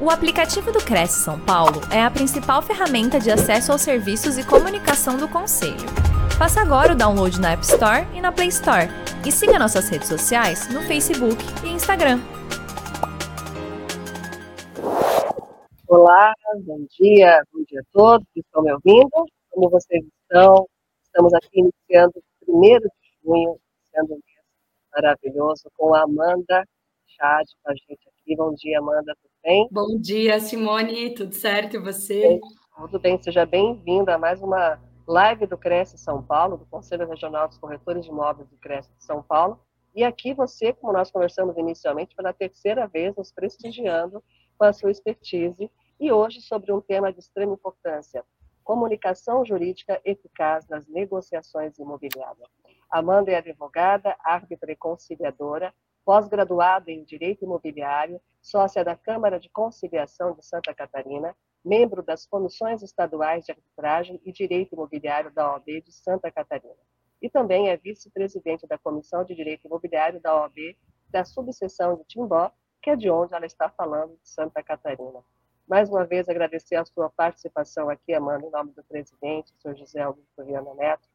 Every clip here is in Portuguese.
O aplicativo do Cresce São Paulo é a principal ferramenta de acesso aos serviços e comunicação do Conselho. Faça agora o download na App Store e na Play Store. E siga nossas redes sociais no Facebook e Instagram. Olá, bom dia, bom dia a todos que estão me ouvindo. Como vocês estão? Estamos aqui iniciando o 1 de junho, sendo um mês maravilhoso, com a Amanda Chad com a gente aqui. Bom dia, Amanda, bem? Bom dia, Simone, tudo certo e você? Tudo bem, seja bem-vinda a mais uma live do Cresce São Paulo, do Conselho Regional dos Corretores de Imóveis do Cresce de São Paulo. E aqui você, como nós conversamos inicialmente, pela terceira vez nos prestigiando com a sua expertise e hoje sobre um tema de extrema importância, comunicação jurídica eficaz nas negociações imobiliárias. Amanda é advogada, árbitra e conciliadora, pós-graduada em Direito Imobiliário, sócia da Câmara de Conciliação de Santa Catarina, membro das Comissões Estaduais de Arbitragem e Direito Imobiliário da OAB de Santa Catarina. E também é vice-presidente da Comissão de Direito Imobiliário da OAB da subseção de Timbó, que é de onde ela está falando, de Santa Catarina. Mais uma vez, agradecer a sua participação aqui, Amanda, em nome do presidente, senhor José Augusto Viana Neto,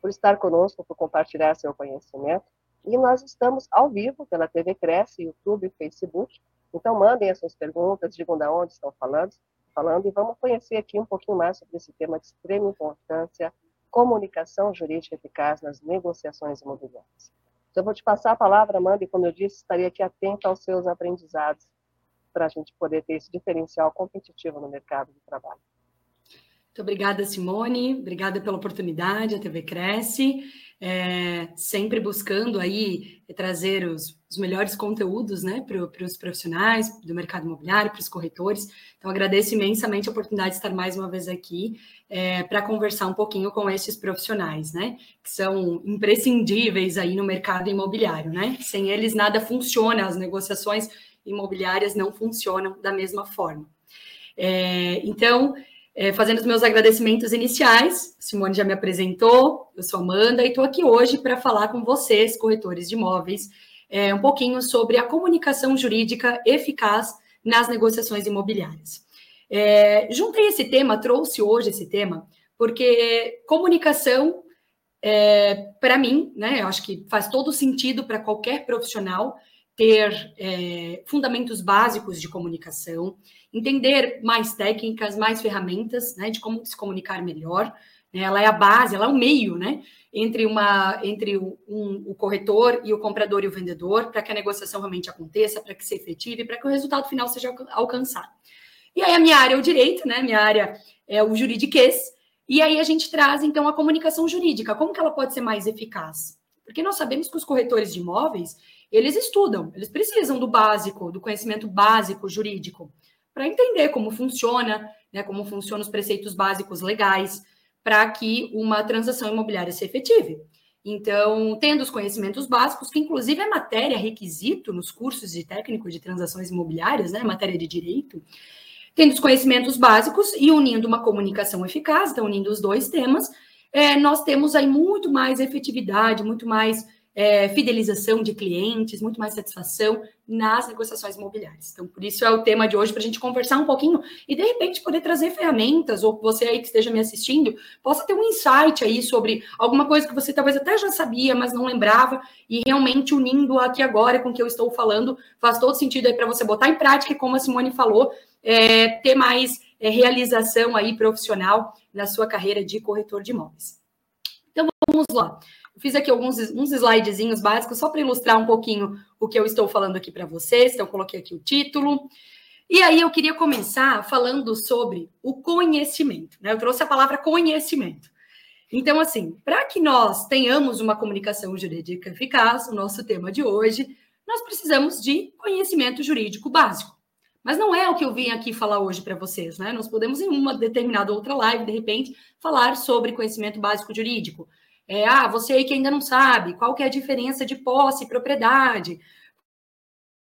por estar conosco, por compartilhar seu conhecimento. E nós estamos ao vivo pela TV Cresce, YouTube e Facebook. Então, mandem as suas perguntas, digam de onde estão falando, falando e vamos conhecer aqui um pouquinho mais sobre esse tema de extrema importância, comunicação jurídica eficaz nas negociações imobiliárias. Então, eu vou te passar a palavra, Amanda, e como eu disse, estaria aqui atenta aos seus aprendizados para a gente poder ter esse diferencial competitivo no mercado de trabalho. Muito obrigada, Simone. Obrigada pela oportunidade. A TV cresce, é, sempre buscando aí trazer os, os melhores conteúdos né, para os profissionais do mercado imobiliário, para os corretores. Então, agradeço imensamente a oportunidade de estar mais uma vez aqui é, para conversar um pouquinho com esses profissionais, né? Que são imprescindíveis aí no mercado imobiliário, né? Sem eles nada funciona, as negociações imobiliárias não funcionam da mesma forma. É, então, é, fazendo os meus agradecimentos iniciais, Simone já me apresentou, eu sou Amanda e estou aqui hoje para falar com vocês, corretores de imóveis, é, um pouquinho sobre a comunicação jurídica eficaz nas negociações imobiliárias. É, juntei esse tema, trouxe hoje esse tema, porque comunicação, é, para mim, né, eu acho que faz todo sentido para qualquer profissional, ter é, fundamentos básicos de comunicação, entender mais técnicas, mais ferramentas, né, de como se comunicar melhor. Né, ela é a base, ela é o meio, né, entre uma entre o, um, o corretor e o comprador e o vendedor, para que a negociação realmente aconteça, para que se efetive, para que o resultado final seja alcançado. E aí a minha área é o direito, né? Minha área é o juridiquês. E aí a gente traz então a comunicação jurídica. Como que ela pode ser mais eficaz? Porque nós sabemos que os corretores de imóveis, eles estudam, eles precisam do básico, do conhecimento básico jurídico, para entender como funciona, né, como funcionam os preceitos básicos legais, para que uma transação imobiliária se efetive. Então, tendo os conhecimentos básicos, que inclusive é matéria requisito nos cursos de técnico de transações imobiliárias, né, matéria de direito, tendo os conhecimentos básicos e unindo uma comunicação eficaz, então unindo os dois temas, é, nós temos aí muito mais efetividade, muito mais é, fidelização de clientes, muito mais satisfação nas negociações imobiliárias. Então, por isso é o tema de hoje, para a gente conversar um pouquinho e, de repente, poder trazer ferramentas, ou você aí que esteja me assistindo, possa ter um insight aí sobre alguma coisa que você talvez até já sabia, mas não lembrava, e realmente unindo aqui agora com o que eu estou falando, faz todo sentido aí para você botar em prática, e como a Simone falou, é, ter mais é, realização aí profissional na sua carreira de corretor de imóveis. Então, vamos lá fiz aqui alguns uns slidezinhos básicos só para ilustrar um pouquinho o que eu estou falando aqui para vocês. Então, eu coloquei aqui o título. E aí, eu queria começar falando sobre o conhecimento. Né? Eu trouxe a palavra conhecimento. Então, assim, para que nós tenhamos uma comunicação jurídica eficaz, o nosso tema de hoje, nós precisamos de conhecimento jurídico básico. Mas não é o que eu vim aqui falar hoje para vocês, né? Nós podemos, em uma determinada outra live, de repente, falar sobre conhecimento básico jurídico. É, ah, você aí que ainda não sabe, qual que é a diferença de posse e propriedade?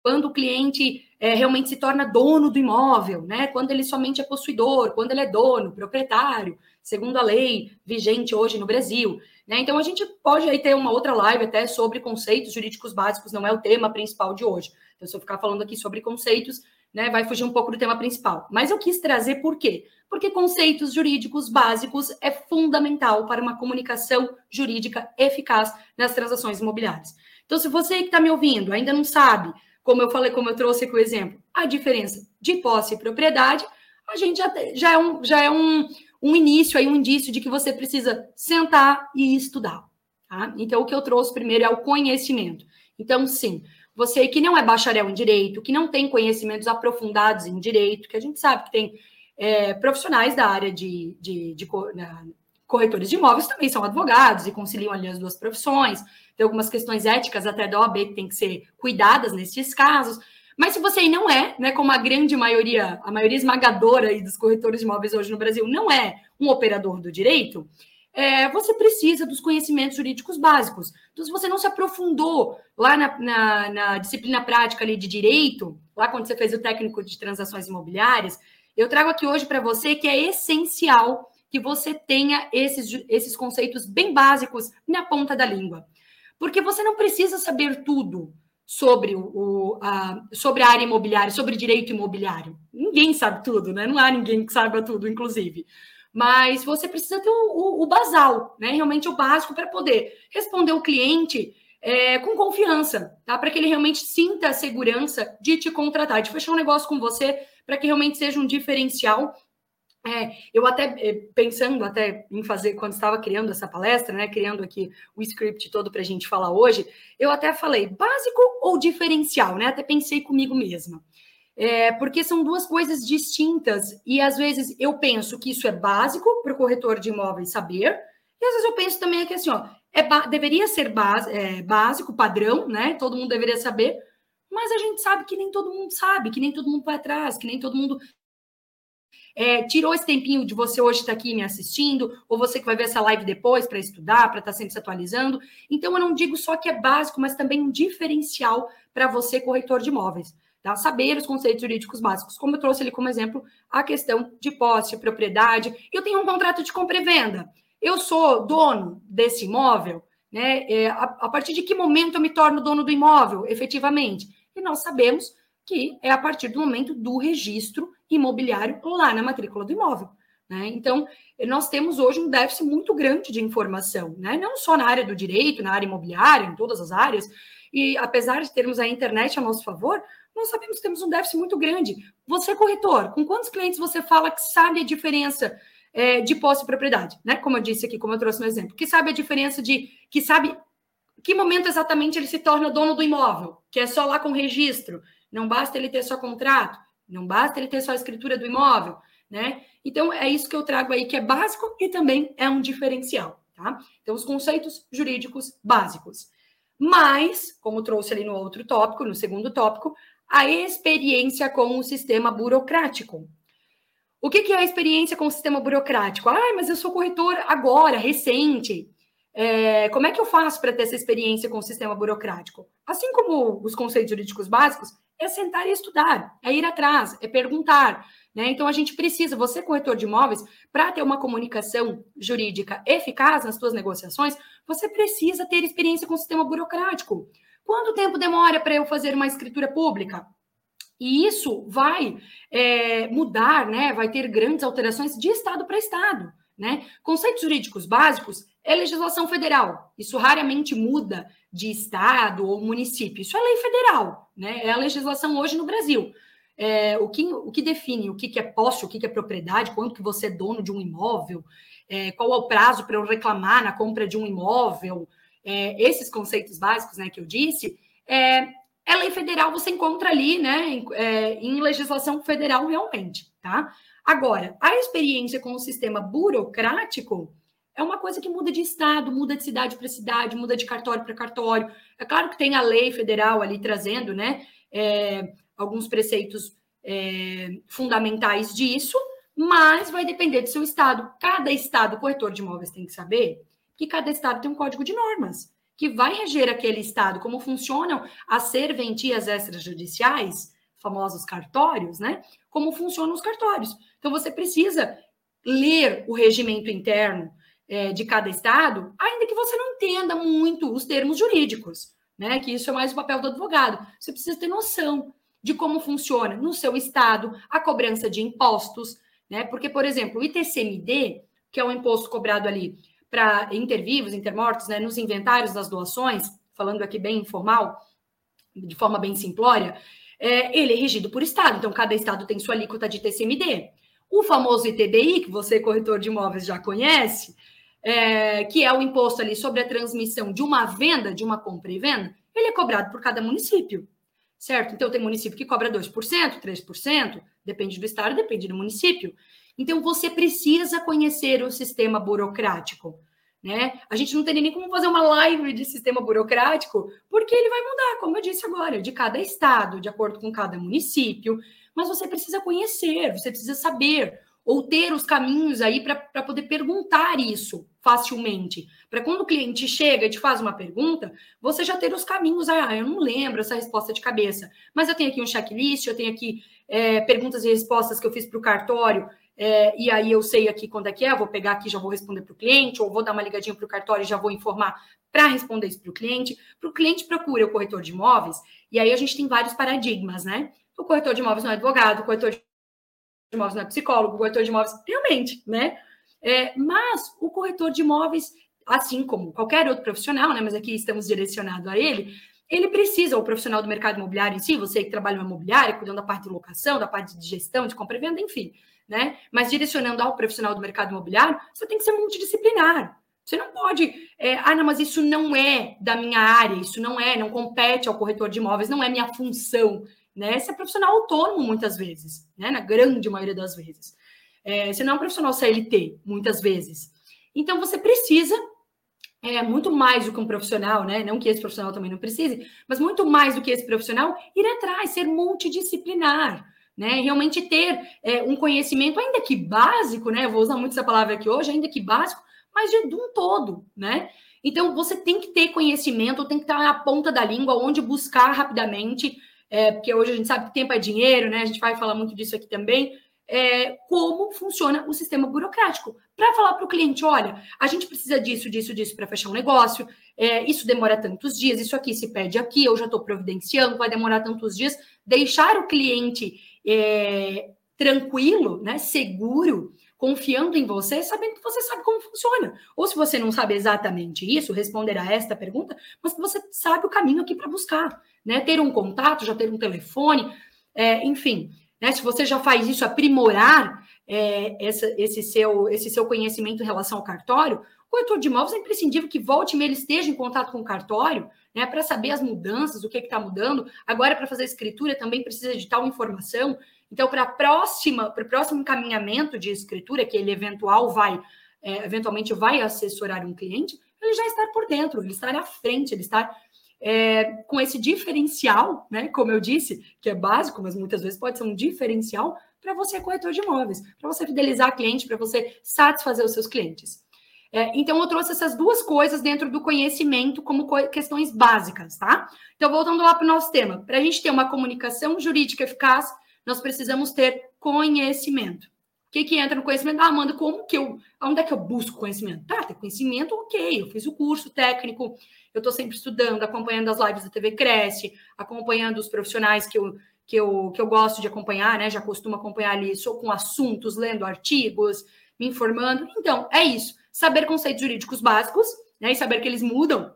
Quando o cliente é, realmente se torna dono do imóvel, né? Quando ele somente é possuidor, quando ele é dono, proprietário, segundo a lei vigente hoje no Brasil. Né? Então, a gente pode aí ter uma outra live até sobre conceitos jurídicos básicos, não é o tema principal de hoje. Então, se eu ficar falando aqui sobre conceitos, né, vai fugir um pouco do tema principal. Mas eu quis trazer por quê? Porque conceitos jurídicos básicos é fundamental para uma comunicação jurídica eficaz nas transações imobiliárias. Então, se você que está me ouvindo ainda não sabe, como eu falei, como eu trouxe aqui o exemplo, a diferença de posse e propriedade, a gente já, já é, um, já é um, um início, aí, um indício de que você precisa sentar e estudar. Tá? Então, o que eu trouxe primeiro é o conhecimento. Então, sim, você que não é bacharel em direito, que não tem conhecimentos aprofundados em direito, que a gente sabe que tem é, profissionais da área de, de, de, corretores de imóveis também são advogados e conciliam ali as duas profissões. Tem algumas questões éticas até da OAB que tem que ser cuidadas nesses casos. Mas se você não é, né, como a grande maioria, a maioria esmagadora dos corretores de imóveis hoje no Brasil, não é um operador do direito, é, você precisa dos conhecimentos jurídicos básicos. Então, se você não se aprofundou lá na, na, na, disciplina prática ali de direito, lá quando você fez o técnico de transações imobiliárias, eu trago aqui hoje para você que é essencial que você tenha esses, esses conceitos bem básicos na ponta da língua. Porque você não precisa saber tudo sobre, o, a, sobre a área imobiliária, sobre direito imobiliário. Ninguém sabe tudo, né? Não há ninguém que saiba tudo, inclusive mas você precisa ter o, o, o basal, né? Realmente o básico para poder responder o cliente é, com confiança, tá? Para que ele realmente sinta a segurança de te contratar, de fechar um negócio com você, para que realmente seja um diferencial. É, eu até é, pensando até em fazer quando estava criando essa palestra, né? Criando aqui o script todo para a gente falar hoje, eu até falei básico ou diferencial, né? Até pensei comigo mesma. É, porque são duas coisas distintas e às vezes eu penso que isso é básico para o corretor de imóveis saber, e às vezes eu penso também que assim, ó, é deveria ser é, básico, padrão, né? Todo mundo deveria saber, mas a gente sabe que nem todo mundo sabe, que nem todo mundo vai atrás, que nem todo mundo é, tirou esse tempinho de você hoje estar tá aqui me assistindo, ou você que vai ver essa live depois para estudar, para estar tá sempre se atualizando. Então, eu não digo só que é básico, mas também um diferencial para você, corretor de imóveis. Tá? Saber os conceitos jurídicos básicos, como eu trouxe ali como exemplo a questão de posse, propriedade. Eu tenho um contrato de compra e venda. Eu sou dono desse imóvel, né? É, a, a partir de que momento eu me torno dono do imóvel, efetivamente? E nós sabemos que é a partir do momento do registro imobiliário lá na matrícula do imóvel. Né? Então, nós temos hoje um déficit muito grande de informação, né? não só na área do direito, na área imobiliária, em todas as áreas, e apesar de termos a internet a nosso favor, nós sabemos que temos um déficit muito grande. Você, corretor, com quantos clientes você fala que sabe a diferença é, de posse e propriedade? Né? Como eu disse aqui, como eu trouxe no exemplo. Que sabe a diferença de. Que sabe que momento exatamente ele se torna dono do imóvel, que é só lá com registro. Não basta ele ter só contrato, não basta ele ter só a escritura do imóvel, né? Então é isso que eu trago aí que é básico e também é um diferencial, tá? Então os conceitos jurídicos básicos. Mas, como trouxe ali no outro tópico, no segundo tópico, a experiência com o sistema burocrático. O que, é a experiência com o sistema burocrático? Ah, mas eu sou corretor agora, recente. É, como é que eu faço para ter essa experiência com o sistema burocrático? Assim como os conceitos jurídicos básicos, é sentar e estudar, é ir atrás, é perguntar. Né? Então, a gente precisa, você, corretor de imóveis, para ter uma comunicação jurídica eficaz nas suas negociações, você precisa ter experiência com o sistema burocrático. Quanto tempo demora para eu fazer uma escritura pública? E isso vai é, mudar, né? Vai ter grandes alterações de estado para estado, né? Conceitos jurídicos básicos é legislação federal. Isso raramente muda de estado ou município. Isso é lei federal, né? É a legislação hoje no Brasil. É, o, que, o que define o que, que é posse, o que, que é propriedade, quanto que você é dono de um imóvel, é, qual é o prazo para eu reclamar na compra de um imóvel, é, esses conceitos básicos né, que eu disse, é, é lei federal, você encontra ali, né, em, é, em legislação federal realmente, tá? Agora, a experiência com o sistema burocrático é uma coisa que muda de estado, muda de cidade para cidade, muda de cartório para cartório. É claro que tem a lei federal ali trazendo, né, é, alguns preceitos é, fundamentais disso, mas vai depender do seu estado. Cada estado, corretor de imóveis tem que saber que cada estado tem um código de normas que vai reger aquele estado, como funcionam as serventias extrajudiciais, famosos cartórios, né? Como funcionam os cartórios. Então você precisa ler o regimento interno é, de cada estado, ainda que você não entenda muito os termos jurídicos, né? Que isso é mais o papel do advogado. Você precisa ter noção. de como funciona no seu estado a cobrança de impostos, né? Porque, por exemplo, o ITCMD, que é o imposto cobrado ali para intervivos, intermortos, né, nos inventários das doações, falando aqui bem informal, de forma bem simplória, é, ele é regido por estado, então cada estado tem sua alíquota de TCMD. O famoso ITBI, que você, corretor de imóveis, já conhece, é, que é o imposto ali sobre a transmissão de uma venda, de uma compra e venda, ele é cobrado por cada município, certo? Então, tem município que cobra 2%, 3%, depende do estado, depende do município. Então, você precisa conhecer o sistema burocrático. Né? A gente não tem nem como fazer uma live de sistema burocrático, porque ele vai mudar, como eu disse agora, de cada estado, de acordo com cada município. Mas você precisa conhecer, você precisa saber, ou ter os caminhos aí para poder perguntar isso facilmente. Para quando o cliente chega e te faz uma pergunta, você já ter os caminhos. Ah, eu não lembro essa resposta de cabeça, mas eu tenho aqui um checklist, eu tenho aqui é, perguntas e respostas que eu fiz para o cartório é, e aí eu sei aqui quando é que é, vou pegar aqui já vou responder para o cliente, ou vou dar uma ligadinha para o cartório e já vou informar para responder isso para o cliente. Para o cliente procura o corretor de imóveis, e aí a gente tem vários paradigmas, né? O corretor de imóveis não é advogado, o corretor de imóveis não é psicólogo, o corretor de imóveis, realmente, né? É, mas o corretor de imóveis, assim como qualquer outro profissional, né? Mas aqui estamos direcionados a ele, ele precisa, o profissional do mercado imobiliário em si, você que trabalha no imobiliário, cuidando da parte de locação, da parte de gestão, de compra e venda, enfim né? Mas direcionando ao profissional do mercado imobiliário, você tem que ser multidisciplinar. Você não pode, é, ah, não, mas isso não é da minha área, isso não é, não compete ao corretor de imóveis, não é minha função, né? Você é profissional autônomo muitas vezes, né? Na grande maioria das vezes. É, você não é um profissional CLT, muitas vezes. Então, você precisa, é, muito mais do que um profissional, né? Não que esse profissional também não precise, mas muito mais do que esse profissional, ir atrás, ser multidisciplinar né? Realmente ter é, um conhecimento, ainda que básico, né? Eu vou usar muito essa palavra aqui hoje, ainda que básico, mas de, de um todo, né? Então você tem que ter conhecimento, tem que estar na ponta da língua, onde buscar rapidamente, é, porque hoje a gente sabe que tempo é dinheiro, né? A gente vai falar muito disso aqui também. É, como funciona o sistema burocrático. Para falar para o cliente: olha, a gente precisa disso, disso, disso para fechar um negócio, é, isso demora tantos dias, isso aqui se pede aqui, eu já estou providenciando, vai demorar tantos dias. Deixar o cliente é, tranquilo, né, seguro, confiando em você, sabendo que você sabe como funciona. Ou se você não sabe exatamente isso, responder a esta pergunta, mas que você sabe o caminho aqui para buscar, né? Ter um contato, já ter um telefone, é, enfim, né? Se você já faz isso, aprimorar é, essa, esse, seu, esse seu conhecimento em relação ao cartório, o corretor de imóveis é imprescindível que volte e ele esteja em contato com o cartório, né, para saber as mudanças, o que está mudando. Agora, para fazer escritura, também precisa de tal informação. Então, para próxima, para o próximo encaminhamento de escritura, que ele eventual vai, é, eventualmente vai assessorar um cliente, ele já está por dentro, ele está à frente, ele está é, com esse diferencial, né? Como eu disse, que é básico, mas muitas vezes pode ser um diferencial para você, corretor de imóveis, para você fidelizar cliente, para você satisfazer os seus clientes. É, então, eu trouxe essas duas coisas dentro do conhecimento como co questões básicas, tá? Então, voltando lá para o nosso tema, para a gente ter uma comunicação jurídica eficaz, nós precisamos ter conhecimento. O que, que entra no conhecimento? Ah, Amanda, como que eu. Onde é que eu busco conhecimento? Tá, ter conhecimento, ok. Eu fiz o curso técnico, eu estou sempre estudando, acompanhando as lives da TV Cresce, acompanhando os profissionais que eu, que eu, que eu gosto de acompanhar, né? Já costumo acompanhar ali, sou com assuntos, lendo artigos, me informando. Então, é isso saber conceitos jurídicos básicos, né, e saber que eles mudam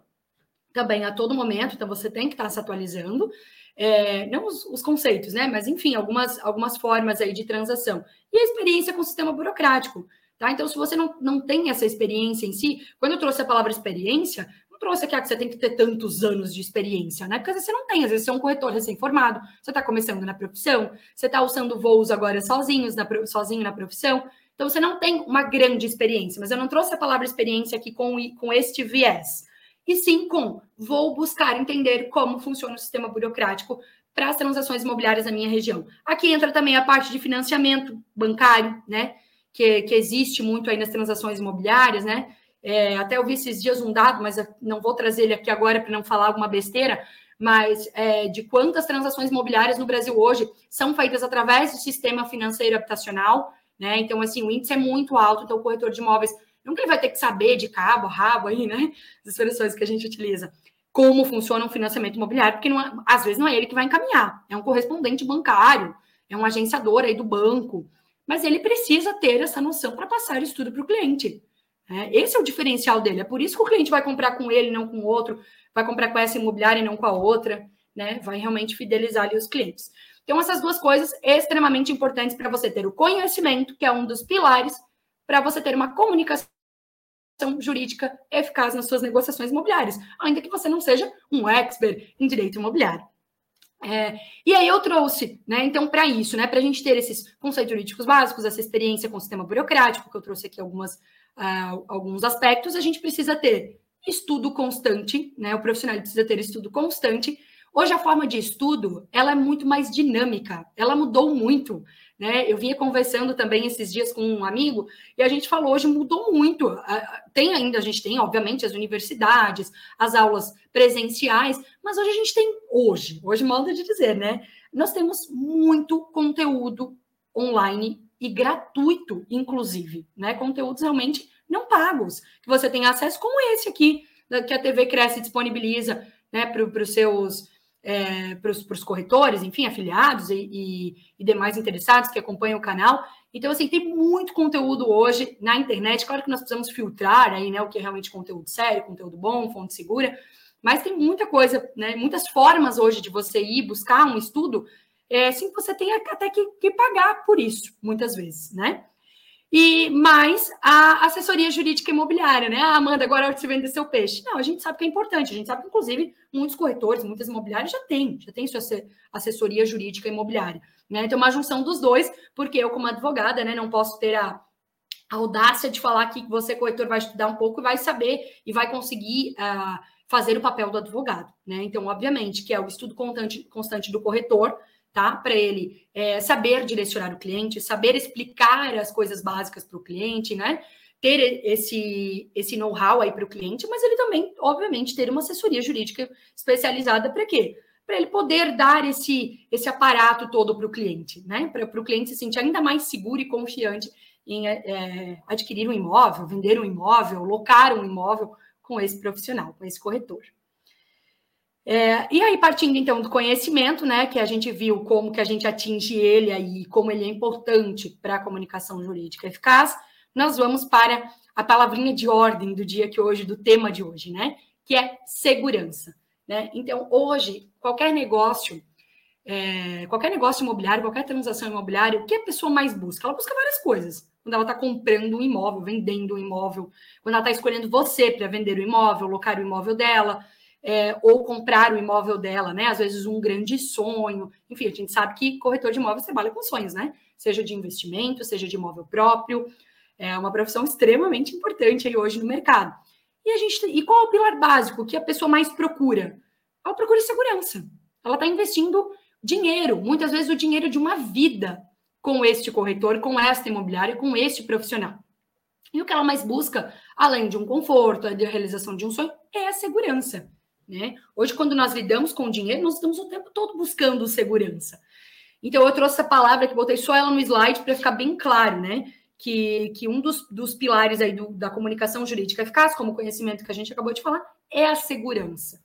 também a todo momento, então você tem que estar se atualizando, é, não os, os, conceitos, né, mas enfim, algumas, algumas formas aí de transação. E a experiência com o sistema burocrático, tá? Então, se você não, não tem essa experiência em si, quando eu trouxe a palavra experiência, não trouxe aqui ah, que você tem que ter tantos anos de experiência, né? Porque às vezes você não tem, às vezes você é um corretor recém-formado, você está começando na profissão, você está usando voos agora sozinhos na, sozinho na profissão, então, você não tem uma grande experiência, mas eu não trouxe a palavra experiência aqui com, com este viés. E sim com vou buscar entender como funciona o sistema burocrático para as transações imobiliárias na minha região. Aqui entra também a parte de financiamento bancário, né? Que, que existe muito aí nas transações imobiliárias, né? É, até eu vi esses dias um dado, mas não vou trazer ele aqui agora para não falar alguma besteira, mas é, de quantas transações imobiliárias no Brasil hoje são feitas através do sistema financeiro habitacional, né? Então, assim, o índice é muito alto, então o corretor de imóveis nunca ele vai ter que saber de cabo a rabo aí, né? As expressões que a gente utiliza. como funciona um financiamento imobiliário, porque não é, às vezes não é ele que vai encaminhar, é um correspondente bancário, é um agenciador aí do banco, mas ele precisa ter essa noção para passar isso tudo para o cliente. É, esse é o diferencial dele. É por isso que o cliente vai comprar com ele, não com o outro, vai comprar com essa imobiliária e não com a outra, né? Vai realmente fidelizar ali os clientes. Então, essas duas coisas extremamente importantes para você ter o conhecimento, que é um dos pilares, para você ter uma comunicação jurídica eficaz nas suas negociações imobiliárias, ainda que você não seja um expert em direito imobiliário. É, e aí eu trouxe, né? Então, para isso, né? Para a gente ter esses conceitos jurídicos básicos, essa experiência com o sistema burocrático, que eu trouxe aqui algumas, uh, alguns aspectos, a gente precisa ter estudo constante, né? O profissional precisa ter estudo constante. Hoje a forma de estudo ela é muito mais dinâmica, ela mudou muito. Né? Eu vinha conversando também esses dias com um amigo e a gente falou hoje mudou muito. Tem ainda, a gente tem, obviamente, as universidades, as aulas presenciais, mas hoje a gente tem, hoje, hoje manda de dizer, né? Nós temos muito conteúdo online e gratuito, inclusive, né? Conteúdos realmente não pagos, que você tem acesso como esse aqui, que a TV Cresce disponibiliza né, para os seus é, para os corretores, enfim, afiliados e, e, e, demais interessados que acompanham o canal. Então, assim, tem muito conteúdo hoje na internet. Claro que nós precisamos filtrar aí, né, o que é realmente conteúdo sério, conteúdo bom, fonte segura, mas tem muita coisa, né, muitas formas hoje de você ir buscar um estudo, é, sem que você tenha até que, que pagar por isso, muitas vezes, né? E mais a assessoria jurídica imobiliária, né? Ah, Amanda, agora é você vender seu peixe. Não, a gente sabe que é importante, a gente sabe que, inclusive, muitos corretores, muitas imobiliárias já têm, já tem sua assessoria jurídica imobiliária. Né? Então, uma junção dos dois, porque eu, como advogada, né, não posso ter a, a audácia de falar que você, corretor, vai estudar um pouco e vai saber e vai conseguir uh, fazer o papel do advogado. Né? Então, obviamente, que é o estudo constante, constante do corretor, tá? Para ele é, saber direcionar o cliente, saber explicar as coisas básicas para o cliente, né? Ter esse, esse know-how aí para o cliente, mas ele também, obviamente, ter uma assessoria jurídica especializada para quê? Para ele poder dar esse, esse aparato todo para o cliente, né? Para o cliente se sentir ainda mais seguro e confiante em é, adquirir um imóvel, vender um imóvel, locar um imóvel com esse profissional, com esse corretor. É, e aí, partindo então do conhecimento, né, que a gente viu como que a gente atinge ele aí, como ele é importante para a comunicação jurídica eficaz, nós vamos para a palavrinha de ordem do dia que hoje, do tema de hoje, né, que é segurança. Né? Então, hoje, qualquer negócio, é, qualquer negócio imobiliário, qualquer transação imobiliária, o que a pessoa mais busca? Ela busca várias coisas. Quando ela está comprando um imóvel, vendendo um imóvel, quando ela está escolhendo você para vender o imóvel, locar o imóvel dela, é, ou comprar o imóvel dela, né? Às vezes um grande sonho. Enfim, a gente sabe que corretor de imóveis trabalha com sonhos, né? Seja de investimento, seja de imóvel próprio. É uma profissão extremamente importante aí hoje no mercado. E a gente e qual é o pilar básico que a pessoa mais procura? Ela procura segurança. Ela está investindo dinheiro, muitas vezes o dinheiro de uma vida com este corretor, com esta imobiliária, com este profissional. E o que ela mais busca, além de um conforto, a realização de um sonho, é a segurança. Né? Hoje, quando nós lidamos com dinheiro, nós estamos o tempo todo buscando segurança. Então, eu trouxe essa palavra que botei só ela no slide para ficar bem claro, né? Que, que um dos, dos pilares aí do, da comunicação jurídica eficaz, como o conhecimento que a gente acabou de falar, é a segurança.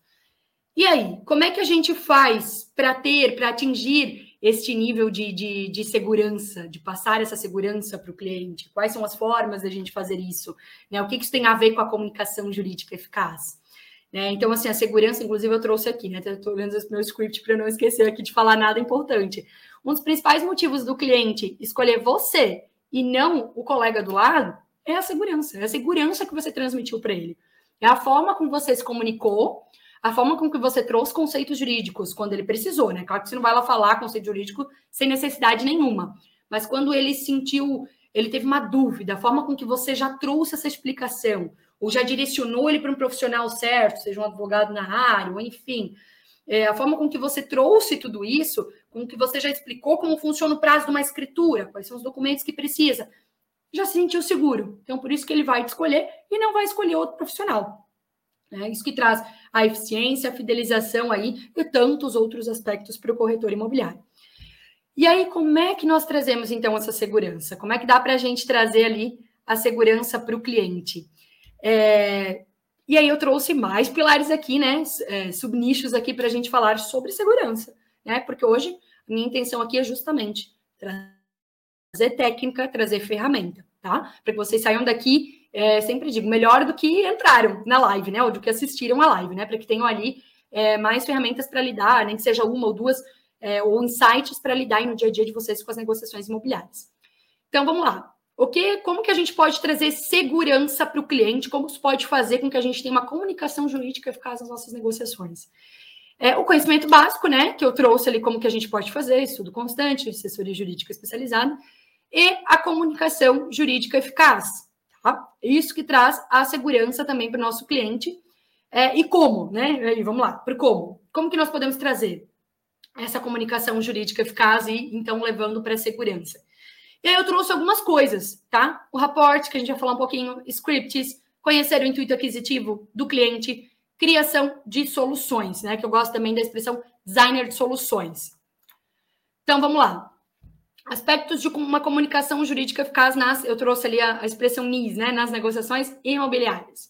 E aí, como é que a gente faz para ter, para atingir este nível de, de, de, segurança, de passar essa segurança para o cliente? Quais são as formas da gente fazer isso? Né? O que, que isso tem a ver com a comunicação jurídica eficaz? Né? Então, assim, a segurança, inclusive, eu trouxe aqui, né? Estou lendo meu script para não esquecer aqui de falar nada importante. Um dos principais motivos do cliente escolher você e não o colega do lado é a segurança. É a segurança que você transmitiu para ele. É a forma como você se comunicou, a forma com que você trouxe conceitos jurídicos quando ele precisou, né? Claro que você não vai lá falar conceito jurídico sem necessidade nenhuma. Mas quando ele sentiu, ele teve uma dúvida, a forma com que você já trouxe essa explicação, ou já direcionou ele para um profissional certo, seja um advogado na área, ou enfim. É, a forma com que você trouxe tudo isso, com que você já explicou como funciona o prazo de uma escritura, quais são os documentos que precisa, já se sentiu seguro. Então, por isso que ele vai te escolher e não vai escolher outro profissional. É isso que traz a eficiência, a fidelização aí e tantos outros aspectos para o corretor imobiliário. E aí, como é que nós trazemos então essa segurança? Como é que dá para a gente trazer ali a segurança para o cliente? É, E aí eu trouxe mais pilares aqui, né? É, subnichos aqui para a gente falar sobre segurança, né? Porque hoje a minha intenção aqui é justamente trazer técnica, trazer ferramenta, tá? Para que vocês saiam daqui, é, sempre digo, melhor do que entraram na live, né? Ou do que assistiram a live, né? Para que tenham ali é, mais ferramentas para lidar, nem que seja uma ou duas, é, ou insights para lidar no dia a dia de vocês com as negociações imobiliárias. Então vamos lá. O que, como que a gente pode trazer segurança para o cliente? Como isso pode fazer com que a gente tenha uma comunicação jurídica eficaz nas nossas negociações? É, o conhecimento básico, né, que eu trouxe ali, como que a gente pode fazer, estudo constante, assessoria jurídica especializada, e a comunicação jurídica eficaz. Tá? Isso que traz a segurança também para o nosso cliente. É, e como, né? E vamos lá, para como. Como que nós podemos trazer essa comunicação jurídica eficaz e, então, levando para a segurança? E aí eu trouxe algumas coisas, tá? O raporte, que a gente vai falar um pouquinho, scripts, conhecer o intuito aquisitivo do cliente, criação de soluções, né? Que eu gosto também da expressão designer de soluções. Então, vamos lá. Aspectos de uma comunicação jurídica eficaz nas, eu trouxe ali a, a expressão NIS, né? Nas negociações imobiliárias.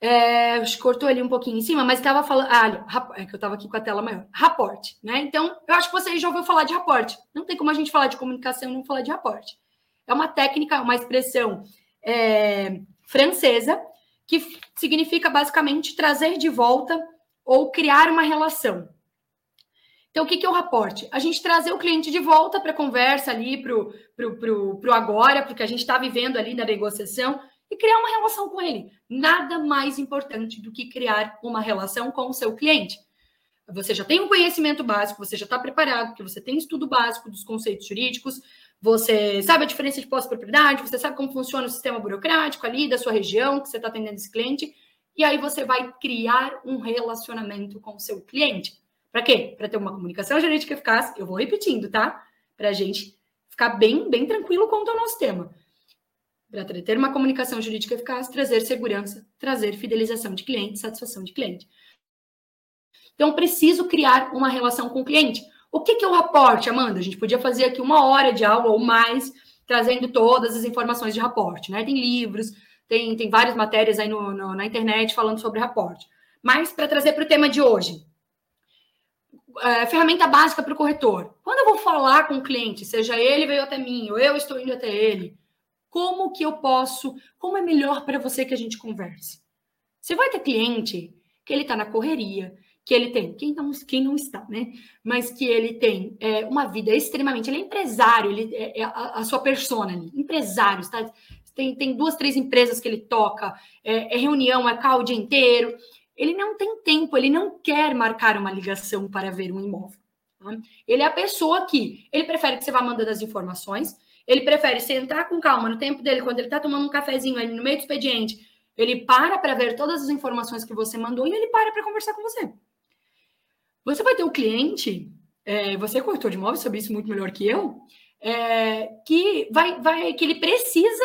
É, cortou ali um pouquinho em cima, mas estava falando. Ah, é que eu estava aqui com a tela maior. Raporte, né? Então, eu acho que vocês já ouviram falar de raporte. Não tem como a gente falar de comunicação e não falar de raporte. É uma técnica, uma expressão é, francesa que significa basicamente trazer de volta ou criar uma relação. Então, o que, que é o raporte? A gente trazer o cliente de volta para a conversa ali, para o agora, porque a gente está vivendo ali na negociação, e criar uma relação com ele. Nada mais importante do que criar uma relação com o seu cliente. Você já tem um conhecimento básico, você já está preparado, porque você tem estudo básico dos conceitos jurídicos, você sabe a diferença de pós-propriedade, você sabe como funciona o sistema burocrático ali da sua região, que você está atendendo esse cliente, e aí você vai criar um relacionamento com o seu cliente. Para quê? Para ter uma comunicação jurídica eficaz, eu vou repetindo, tá? Para a gente ficar bem, bem tranquilo quanto ao nosso tema para ter uma comunicação jurídica eficaz, trazer segurança, trazer fidelização de cliente, satisfação de cliente. Então, preciso criar uma relação com o cliente. O que, que é o raporte, Amanda? A gente podia fazer aqui uma hora de aula ou mais, trazendo todas as informações de raporte, né? Tem livros, tem, tem várias matérias aí no, no, na internet falando sobre raporte. Mas, para trazer para o tema de hoje, é, ferramenta básica para o corretor. Quando eu vou falar com o cliente, seja ele veio até mim, ou eu estou indo até ele, como que eu posso, como é melhor para você que a gente converse? Você vai ter cliente que ele está na correria, que ele tem, quem não, quem não está, né? Mas que ele tem é, uma vida extremamente, ele é empresário, ele é, é a, a, sua persona ali, empresário, está, tem, tem duas, três empresas que ele toca, é, é reunião, é call o dia inteiro. Ele não tem tempo, ele não quer marcar uma ligação para ver um imóvel. Tá? Ele é a pessoa que ele prefere que você vá mandando as informações, ele prefere sentar com calma no tempo dele, quando ele está tomando um cafezinho ali no meio do expediente. Ele para para ver todas as informações que você mandou e ele para para conversar com você. Você vai ter um cliente, é, você é corretor de imóveis, sabe isso muito melhor que eu, é, que vai, vai, que ele precisa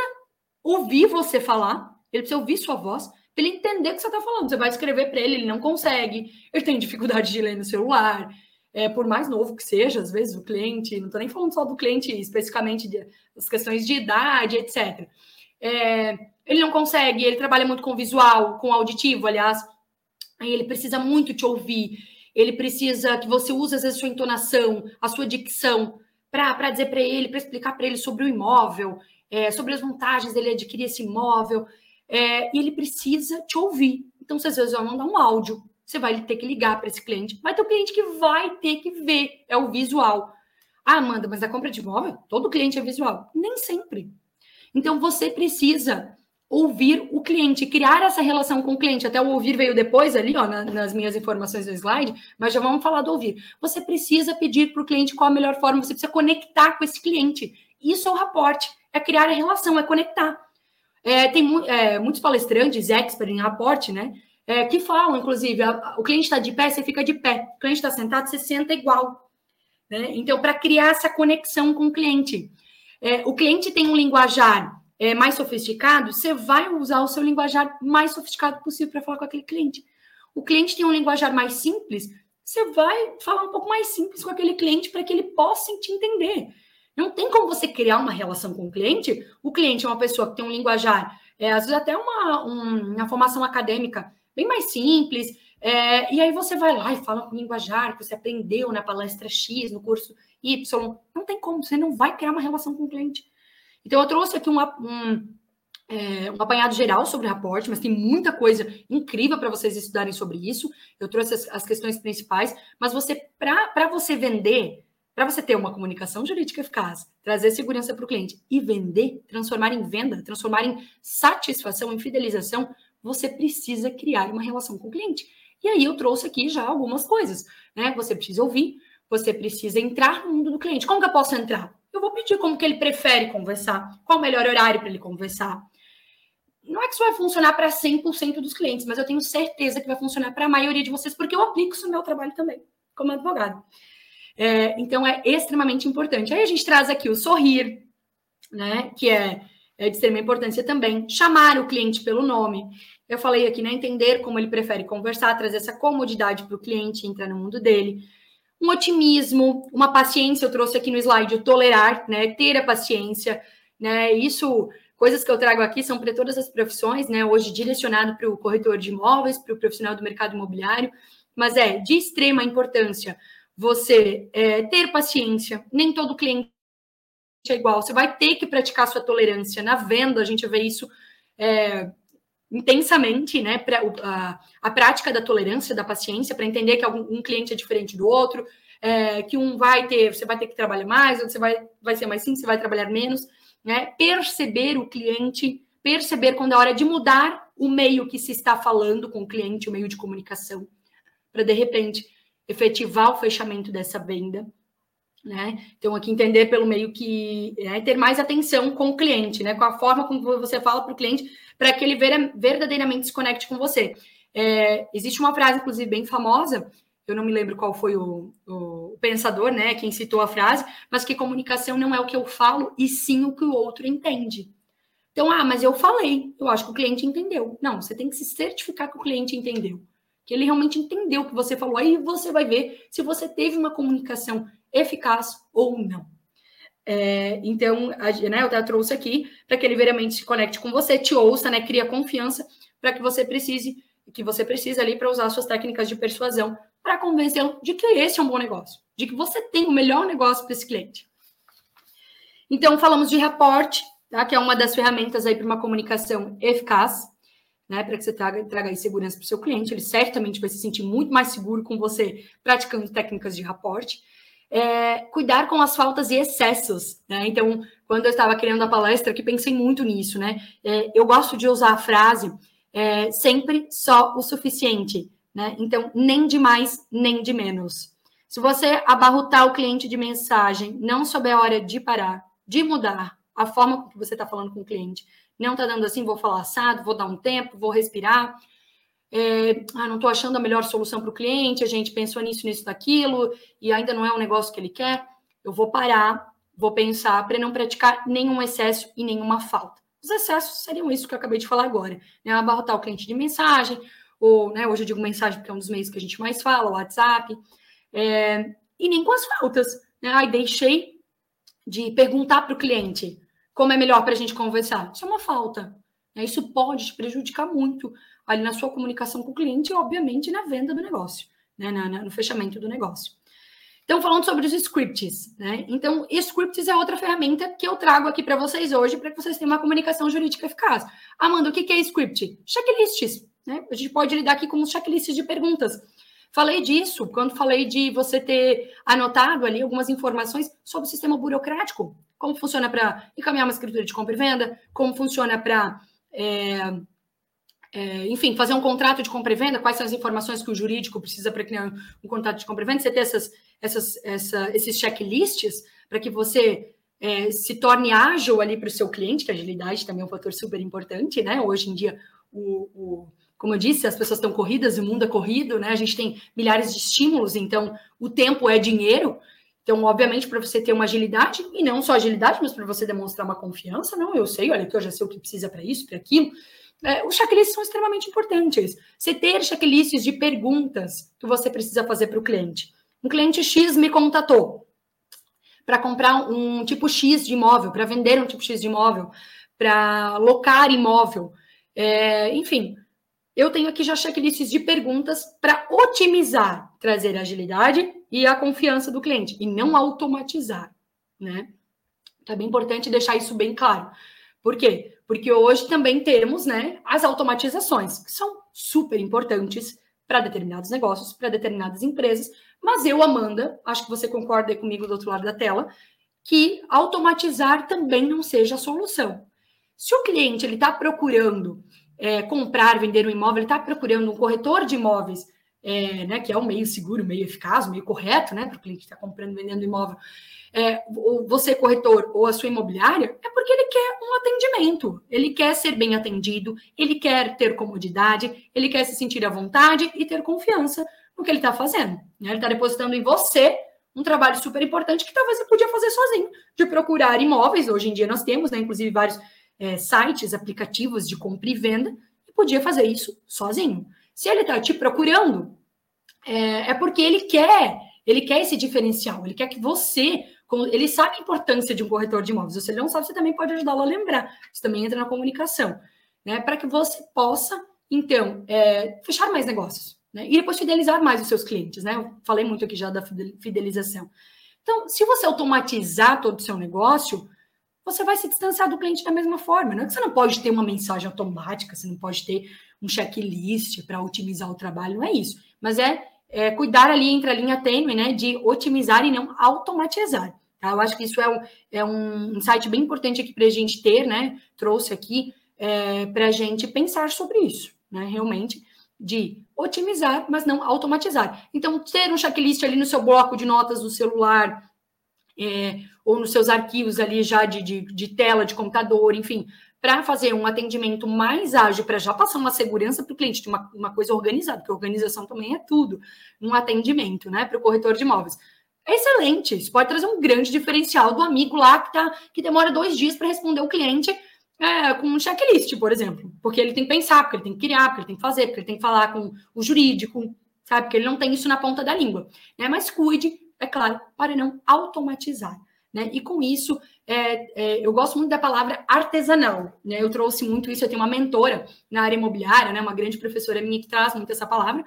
ouvir você falar, ele precisa ouvir sua voz, para ele entender o que você está falando. Você vai escrever para ele, ele não consegue, ele tem dificuldade de ler no celular, é, por mais novo que seja, às vezes o cliente, não estou nem falando só do cliente especificamente de, das questões de idade, etc. É, ele não consegue, ele trabalha muito com visual, com auditivo, aliás, aí ele precisa muito te ouvir, ele precisa que você use às vezes a sua entonação, a sua dicção, para dizer para ele, para explicar para ele sobre o imóvel, é, sobre as vantagens dele adquirir esse imóvel, é, e ele precisa te ouvir. Então, às vezes vai mandar um áudio, você vai ter que ligar para esse cliente. Vai ter um cliente que vai ter que ver, é o visual. Ah, Amanda, mas a compra de imóvel, todo cliente é visual. Nem sempre. Então, você precisa ouvir o cliente, criar essa relação com o cliente. Até o ouvir veio depois ali, ó, na, nas minhas informações do slide, mas já vamos falar do ouvir. Você precisa pedir para o cliente qual a melhor forma, você precisa conectar com esse cliente. Isso é o raporte, é criar a relação, é conectar. É, tem é, muitos palestrantes, expert em raporte, né? É, que falam, inclusive, a, o cliente está de pé, você fica de pé. O cliente está sentado, você senta igual. Né? Então, para criar essa conexão com o cliente. É, o cliente tem um linguajar é, mais sofisticado, você vai usar o seu linguajar mais sofisticado possível para falar com aquele cliente. O cliente tem um linguajar mais simples, você vai falar um pouco mais simples com aquele cliente para que ele possa te entender. Não tem como você criar uma relação com o cliente. O cliente é uma pessoa que tem um linguajar, é, às vezes até uma, um, uma formação acadêmica bem mais simples. É, e aí você vai lá e fala com linguajar que você aprendeu na palestra X, no curso Y. Não tem como, você não vai criar uma relação com o cliente. Então, eu trouxe aqui uma, um, é, um apanhado geral sobre raporte, mas tem muita coisa incrível para vocês estudarem sobre isso. Eu trouxe as, as questões principais, mas você, para você vender, para você ter uma comunicação jurídica eficaz, trazer segurança para o cliente e vender, transformar em venda, transformar em satisfação, em fidelização, você precisa criar uma relação com o cliente. E aí eu trouxe aqui já algumas coisas, né? Você precisa ouvir, você precisa entrar no mundo do cliente. Como que eu posso entrar? Eu vou pedir como que ele prefere conversar, qual o melhor horário para ele conversar. Não é que isso vai funcionar para 100% dos clientes, mas eu tenho certeza que vai funcionar para a maioria de vocês, porque eu aplico isso no meu trabalho também, como advogado. É, então, é extremamente importante. Aí a gente traz aqui o sorrir, né, que é, é de extrema importância também. Chamar o cliente pelo nome. Eu falei aqui, né, entender como ele prefere conversar, trazer essa comodidade para o cliente, entrar no mundo dele um otimismo, uma paciência, eu trouxe aqui no slide o tolerar, né, ter a paciência, né, isso, coisas que eu trago aqui são para todas as profissões, né, hoje direcionado para o corretor de imóveis, para o profissional do mercado imobiliário, mas é de extrema importância você é, ter paciência, nem todo cliente é igual, você vai ter que praticar sua tolerância, na venda a gente vê isso é, intensamente, né, pra, a, a prática da tolerância, da paciência, para entender que algum, um cliente é diferente do outro, é, que um vai ter, você vai ter que trabalhar mais, outro você vai, vai ser mais sim, você vai trabalhar menos, né? Perceber o cliente, perceber quando é hora de mudar o meio que se está falando com o cliente, o meio de comunicação, para de repente efetivar o fechamento dessa venda. Né? Então, aqui entender pelo meio que é, ter mais atenção com o cliente, né? Com a forma como você fala para o cliente, para que ele verdadeiramente se conecte com você. É, existe uma frase, inclusive, bem famosa, eu não me lembro qual foi o, o, pensador, né, quem citou a frase, mas que comunicação não é o que eu falo, e sim o que o outro entende. Então, ah, mas eu falei, eu acho que o cliente entendeu. Não, você tem que se certificar que o cliente entendeu, que ele realmente entendeu o que você falou. Aí você vai ver se você teve uma comunicação eficaz ou não. É, então, a, né, eu até trouxe aqui para que ele veramente se conecte com você, te ouça, né, cria confiança para que você precise, que você precisa ali para usar suas técnicas de persuasão para convencê-lo de que esse é um bom negócio, de que você tem o melhor negócio para esse cliente. Então, falamos de reporte, tá, que é uma das ferramentas aí para uma comunicação eficaz, né, para que você traga, traga segurança para o seu cliente. Ele certamente vai se sentir muito mais seguro com você praticando técnicas de reporte é, cuidar com as faltas e excessos, né? Então, quando eu estava criando a palestra, que pensei muito nisso, né? É, eu gosto de usar a frase é, sempre só o suficiente, né? Então, nem de mais, nem de menos. Se você abarrotar o cliente de mensagem, não souber a hora de parar, de mudar a forma que você está falando com o cliente, não está dando assim, vou falar assado, vou dar um tempo, vou respirar, é, ah, não estou achando a melhor solução para o cliente, a gente pensou nisso, nisso, daquilo, e ainda não é um negócio que ele quer, eu vou parar, vou pensar para não praticar nenhum excesso e nenhuma falta. Os excessos seriam isso que eu acabei de falar agora, né? Abarrotar o cliente de mensagem, ou, né, hoje eu digo mensagem porque é um dos meios que a gente mais fala, o WhatsApp, é, e nem com as faltas, né? Ai, deixei de perguntar para o cliente como é melhor para a gente conversar. Isso é uma falta. Né? Isso pode te prejudicar muito ali na sua comunicação com o cliente e, obviamente, na venda do negócio, né? Na, na, no fechamento do negócio. Então, falando sobre os scripts, né? Então, scripts é outra ferramenta que eu trago aqui para vocês hoje, para que vocês tenham uma comunicação jurídica eficaz. Amanda, o que é script? Checklists, né? A gente pode lidar aqui com checklists de perguntas. Falei disso quando falei de você ter anotado ali algumas informações sobre o sistema burocrático, como funciona para encaminhar uma escritura de compra e venda, como funciona para é, é, enfim, fazer um contrato de compra e venda, quais são as informações que o jurídico precisa para criar um contrato de compra e venda, você ter essas, essas, essa, esses checklists para que você é, se torne ágil ali para o seu cliente, que agilidade também é um fator super importante, né? Hoje em dia, o, o como eu disse, as pessoas estão corridas, o mundo é corrido, né? A gente tem milhares de estímulos, então o tempo é dinheiro. Então, obviamente, para você ter uma agilidade, e não só agilidade, mas para você demonstrar uma confiança, não, eu sei, olha que eu já sei o que precisa para isso, para aquilo. É, os checklists são extremamente importantes. Você ter checklists de perguntas que você precisa fazer para o cliente. Um cliente X me contatou. para comprar um tipo X de imóvel, para vender um tipo X de imóvel, para locar imóvel. É, enfim, eu tenho aqui já checklists de perguntas para otimizar, trazer agilidade e a confiança do cliente, e não automatizar, né? Então é bem importante deixar isso bem claro. Por quê? Porque hoje também temos né, as automatizações, que são super importantes para determinados negócios, para determinadas empresas, mas eu, Amanda, acho que você concorda comigo do outro lado da tela, que automatizar também não seja a solução. Se o cliente ele está procurando é, comprar, vender um imóvel, ele está procurando um corretor de imóveis, é, né, que é o meio seguro, meio eficaz, meio correto, né, para o cliente que está comprando, vendendo imóvel, é, você corretor ou a sua imobiliária, é porque ele quer um atendimento, ele quer ser bem atendido, ele quer ter comodidade, ele quer se sentir à vontade e ter confiança no que ele está fazendo. Né? Ele está depositando em você um trabalho super importante que talvez você podia fazer sozinho, de procurar imóveis. Hoje em dia nós temos, né, inclusive, vários é, sites, aplicativos de compra e venda, e podia fazer isso sozinho. Se ele está te procurando, é, é porque ele quer, ele quer esse diferencial, ele quer que você ele sabe a importância de um corretor de imóveis. Se ele não sabe, você também pode ajudá-lo a lembrar. Isso também entra na comunicação, né? Para que você possa, então, é, fechar mais negócios, né? E depois fidelizar mais os seus clientes, né? Eu falei muito aqui já da fidelização. Então, se você automatizar todo o seu negócio, você vai se distanciar do cliente da mesma forma. Não é que você não pode ter uma mensagem automática, você não pode ter um checklist para otimizar o trabalho, não é isso. Mas é, é cuidar ali entre a linha tênue, né, de otimizar e não automatizar. Tá? Eu acho que isso é um, é um insight bem importante aqui para a gente ter, né? Trouxe aqui é, para a gente pensar sobre isso, né? Realmente, de otimizar, mas não automatizar. Então, ter um checklist ali no seu bloco de notas do celular, é, ou nos seus arquivos ali já de, de, de tela, de computador, enfim, para fazer um atendimento mais ágil, para já passar uma segurança para o cliente, uma, uma coisa organizada, porque organização também é tudo, um atendimento, né, para o corretor de imóveis é excelente. Isso pode trazer um grande diferencial do amigo lá que, tá, que demora dois dias para responder o cliente é, com um checklist, por exemplo. Porque ele tem que pensar, porque ele tem que criar, porque ele tem que fazer, porque ele tem que falar com o jurídico, sabe? Porque ele não tem isso na ponta da língua. Né? Mas cuide, é claro, para não automatizar. Né? E com isso, é, é, eu gosto muito da palavra artesanal. Né? Eu trouxe muito isso, eu tenho uma mentora na área imobiliária, né? uma grande professora minha que traz muito essa palavra,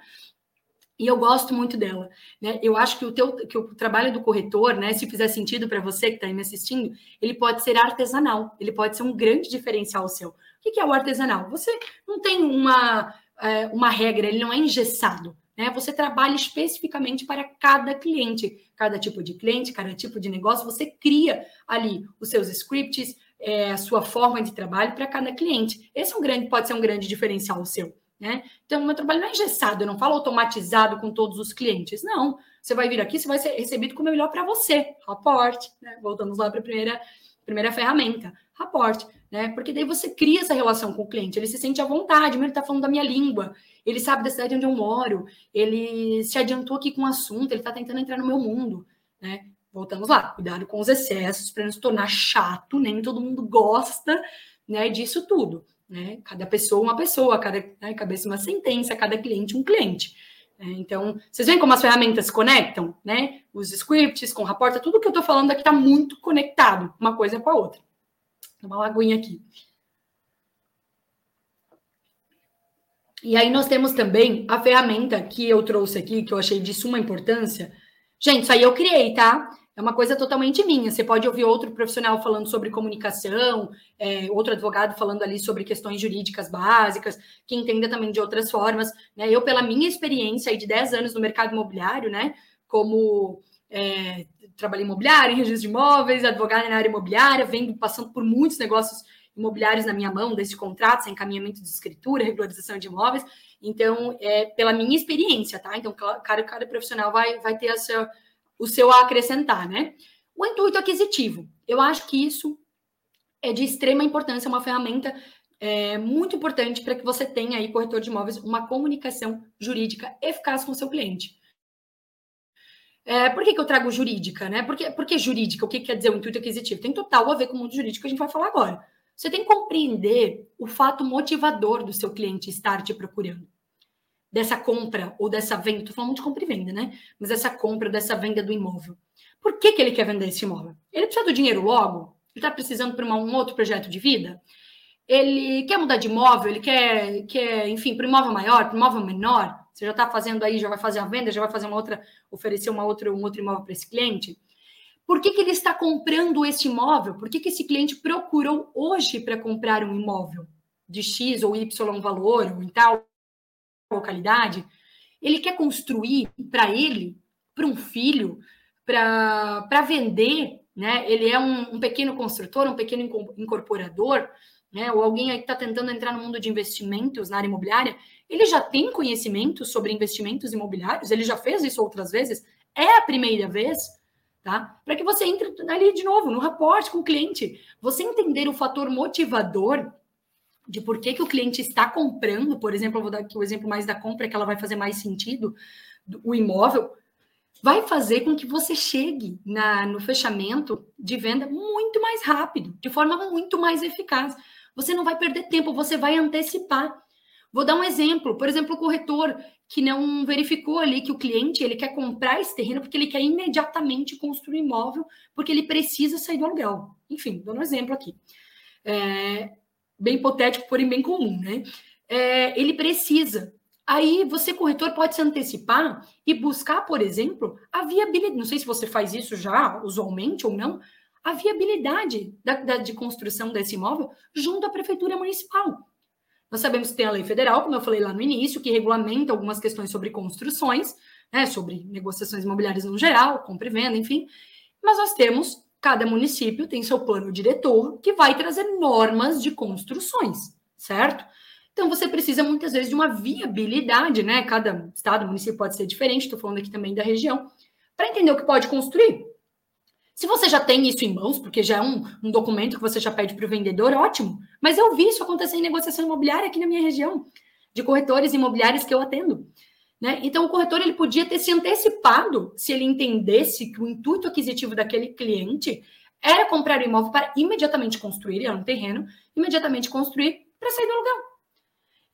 e eu gosto muito dela, né? Eu acho que o teu que o trabalho do corretor, né, se fizer sentido para você que está aí me assistindo, ele pode ser artesanal, ele pode ser um grande diferencial seu. O que é o artesanal? Você não tem uma, é, uma regra, ele não é engessado, né? Você trabalha especificamente para cada cliente, cada tipo de cliente, cada tipo de negócio, você cria ali os seus scripts, é, a sua forma de trabalho para cada cliente. Esse é um grande, pode ser um grande diferencial seu. Né? Então, meu trabalho não é engessado, eu não falo automatizado com todos os clientes. Não, você vai vir aqui, você vai ser recebido como é melhor para você. Raporte, né? Voltamos lá para a primeira, primeira ferramenta, raporte, né? Porque daí você cria essa relação com o cliente, ele se sente à vontade, ele está falando da minha língua, ele sabe da cidade onde eu moro, ele se adiantou aqui com o assunto, ele está tentando entrar no meu mundo, né? Voltamos lá, cuidado com os excessos para não se tornar chato, nem todo mundo gosta né, disso tudo. Né? Cada pessoa uma pessoa, cada né, cabeça uma sentença, cada cliente um cliente. Né? Então, vocês veem como as ferramentas se conectam, né? Os scripts com raporta, tudo que eu estou falando aqui está muito conectado, uma coisa com a outra. Uma laguinha aqui. E aí nós temos também a ferramenta que eu trouxe aqui, que eu achei de suma importância. Gente, isso aí eu criei, tá? É uma coisa totalmente minha. Você pode ouvir outro profissional falando sobre comunicação, é, outro advogado falando ali sobre questões jurídicas básicas, que entenda também de outras formas. Né? Eu, pela minha experiência de 10 anos no mercado imobiliário, né, como é, trabalho imobiliário, em registro de imóveis, advogado na área imobiliária, vendo, passando por muitos negócios imobiliários na minha mão, desde contratos, encaminhamento de escritura, regularização de imóveis. Então, é pela minha experiência, tá? Então, cada, cada profissional vai, vai ter a sua o seu a acrescentar, né? O intuito aquisitivo. Eu acho que isso é de extrema importância, é uma ferramenta é, muito importante para que você tenha aí, corretor de imóveis, uma comunicação jurídica eficaz com o seu cliente. É, por que, que eu trago jurídica, né? Por que, por que jurídica? O que quer dizer o intuito aquisitivo? Tem total a ver com o mundo jurídico que a gente vai falar agora. Você tem que compreender o fato motivador do seu cliente estar te procurando dessa compra ou dessa venda, estou falando de compra e venda, né? Mas essa compra, dessa venda do imóvel. Por que, que ele quer vender esse imóvel? Ele precisa do dinheiro logo? Ele está precisando para um outro projeto de vida? Ele quer mudar de imóvel? Ele quer, quer enfim, para imóvel maior, para imóvel menor? Você já está fazendo aí, já vai fazer a venda, já vai fazer uma outra, oferecer uma outra, um outro imóvel para esse cliente? Por que, que ele está comprando esse imóvel? Por que, que esse cliente procurou hoje para comprar um imóvel de X ou Y valor, ou em tal localidade? Ele quer construir para ele, para um filho, para vender, né? Ele é um, um, pequeno construtor, um pequeno incorporador, né? Ou alguém aí que está tentando entrar no mundo de investimentos na área imobiliária, ele já tem conhecimento sobre investimentos imobiliários, ele já fez isso outras vezes, é a primeira vez, tá? Para que você entre ali de novo, no raporte com o cliente, você entender o fator motivador de por que, que o cliente está comprando, por exemplo, eu vou dar aqui o exemplo mais da compra, que ela vai fazer mais sentido, o imóvel, vai fazer com que você chegue na, no fechamento de venda muito mais rápido, de forma muito mais eficaz. Você não vai perder tempo, você vai antecipar. Vou dar um exemplo, por exemplo, o corretor que não verificou ali que o cliente ele quer comprar esse terreno porque ele quer imediatamente construir imóvel, porque ele precisa sair do aluguel. Enfim, dando um exemplo aqui. É, bem hipotético, porém bem comum, né? É, ele precisa Aí você, corretor, pode se antecipar e buscar, por exemplo, a viabilidade. Não sei se você faz isso já usualmente ou não, a viabilidade da, da, de construção desse imóvel junto à prefeitura municipal. Nós sabemos que tem a lei federal, como eu falei lá no início, que regulamenta algumas questões sobre construções, né, sobre negociações imobiliárias no geral, compra e venda, enfim. Mas nós temos, cada município tem seu plano diretor que vai trazer normas de construções, certo? Então, você precisa muitas vezes de uma viabilidade, né? Cada estado, município pode ser diferente, estou falando aqui também da região, para entender o que pode construir. Se você já tem isso em mãos, porque já é um, um documento que você já pede para o vendedor, ótimo. Mas eu vi isso acontecer em negociação imobiliária aqui na minha região, de corretores imobiliários que eu atendo. Né? Então, o corretor ele podia ter se antecipado se ele entendesse que o intuito aquisitivo daquele cliente era comprar o imóvel para imediatamente construir, era um terreno, imediatamente construir para sair do aluguel.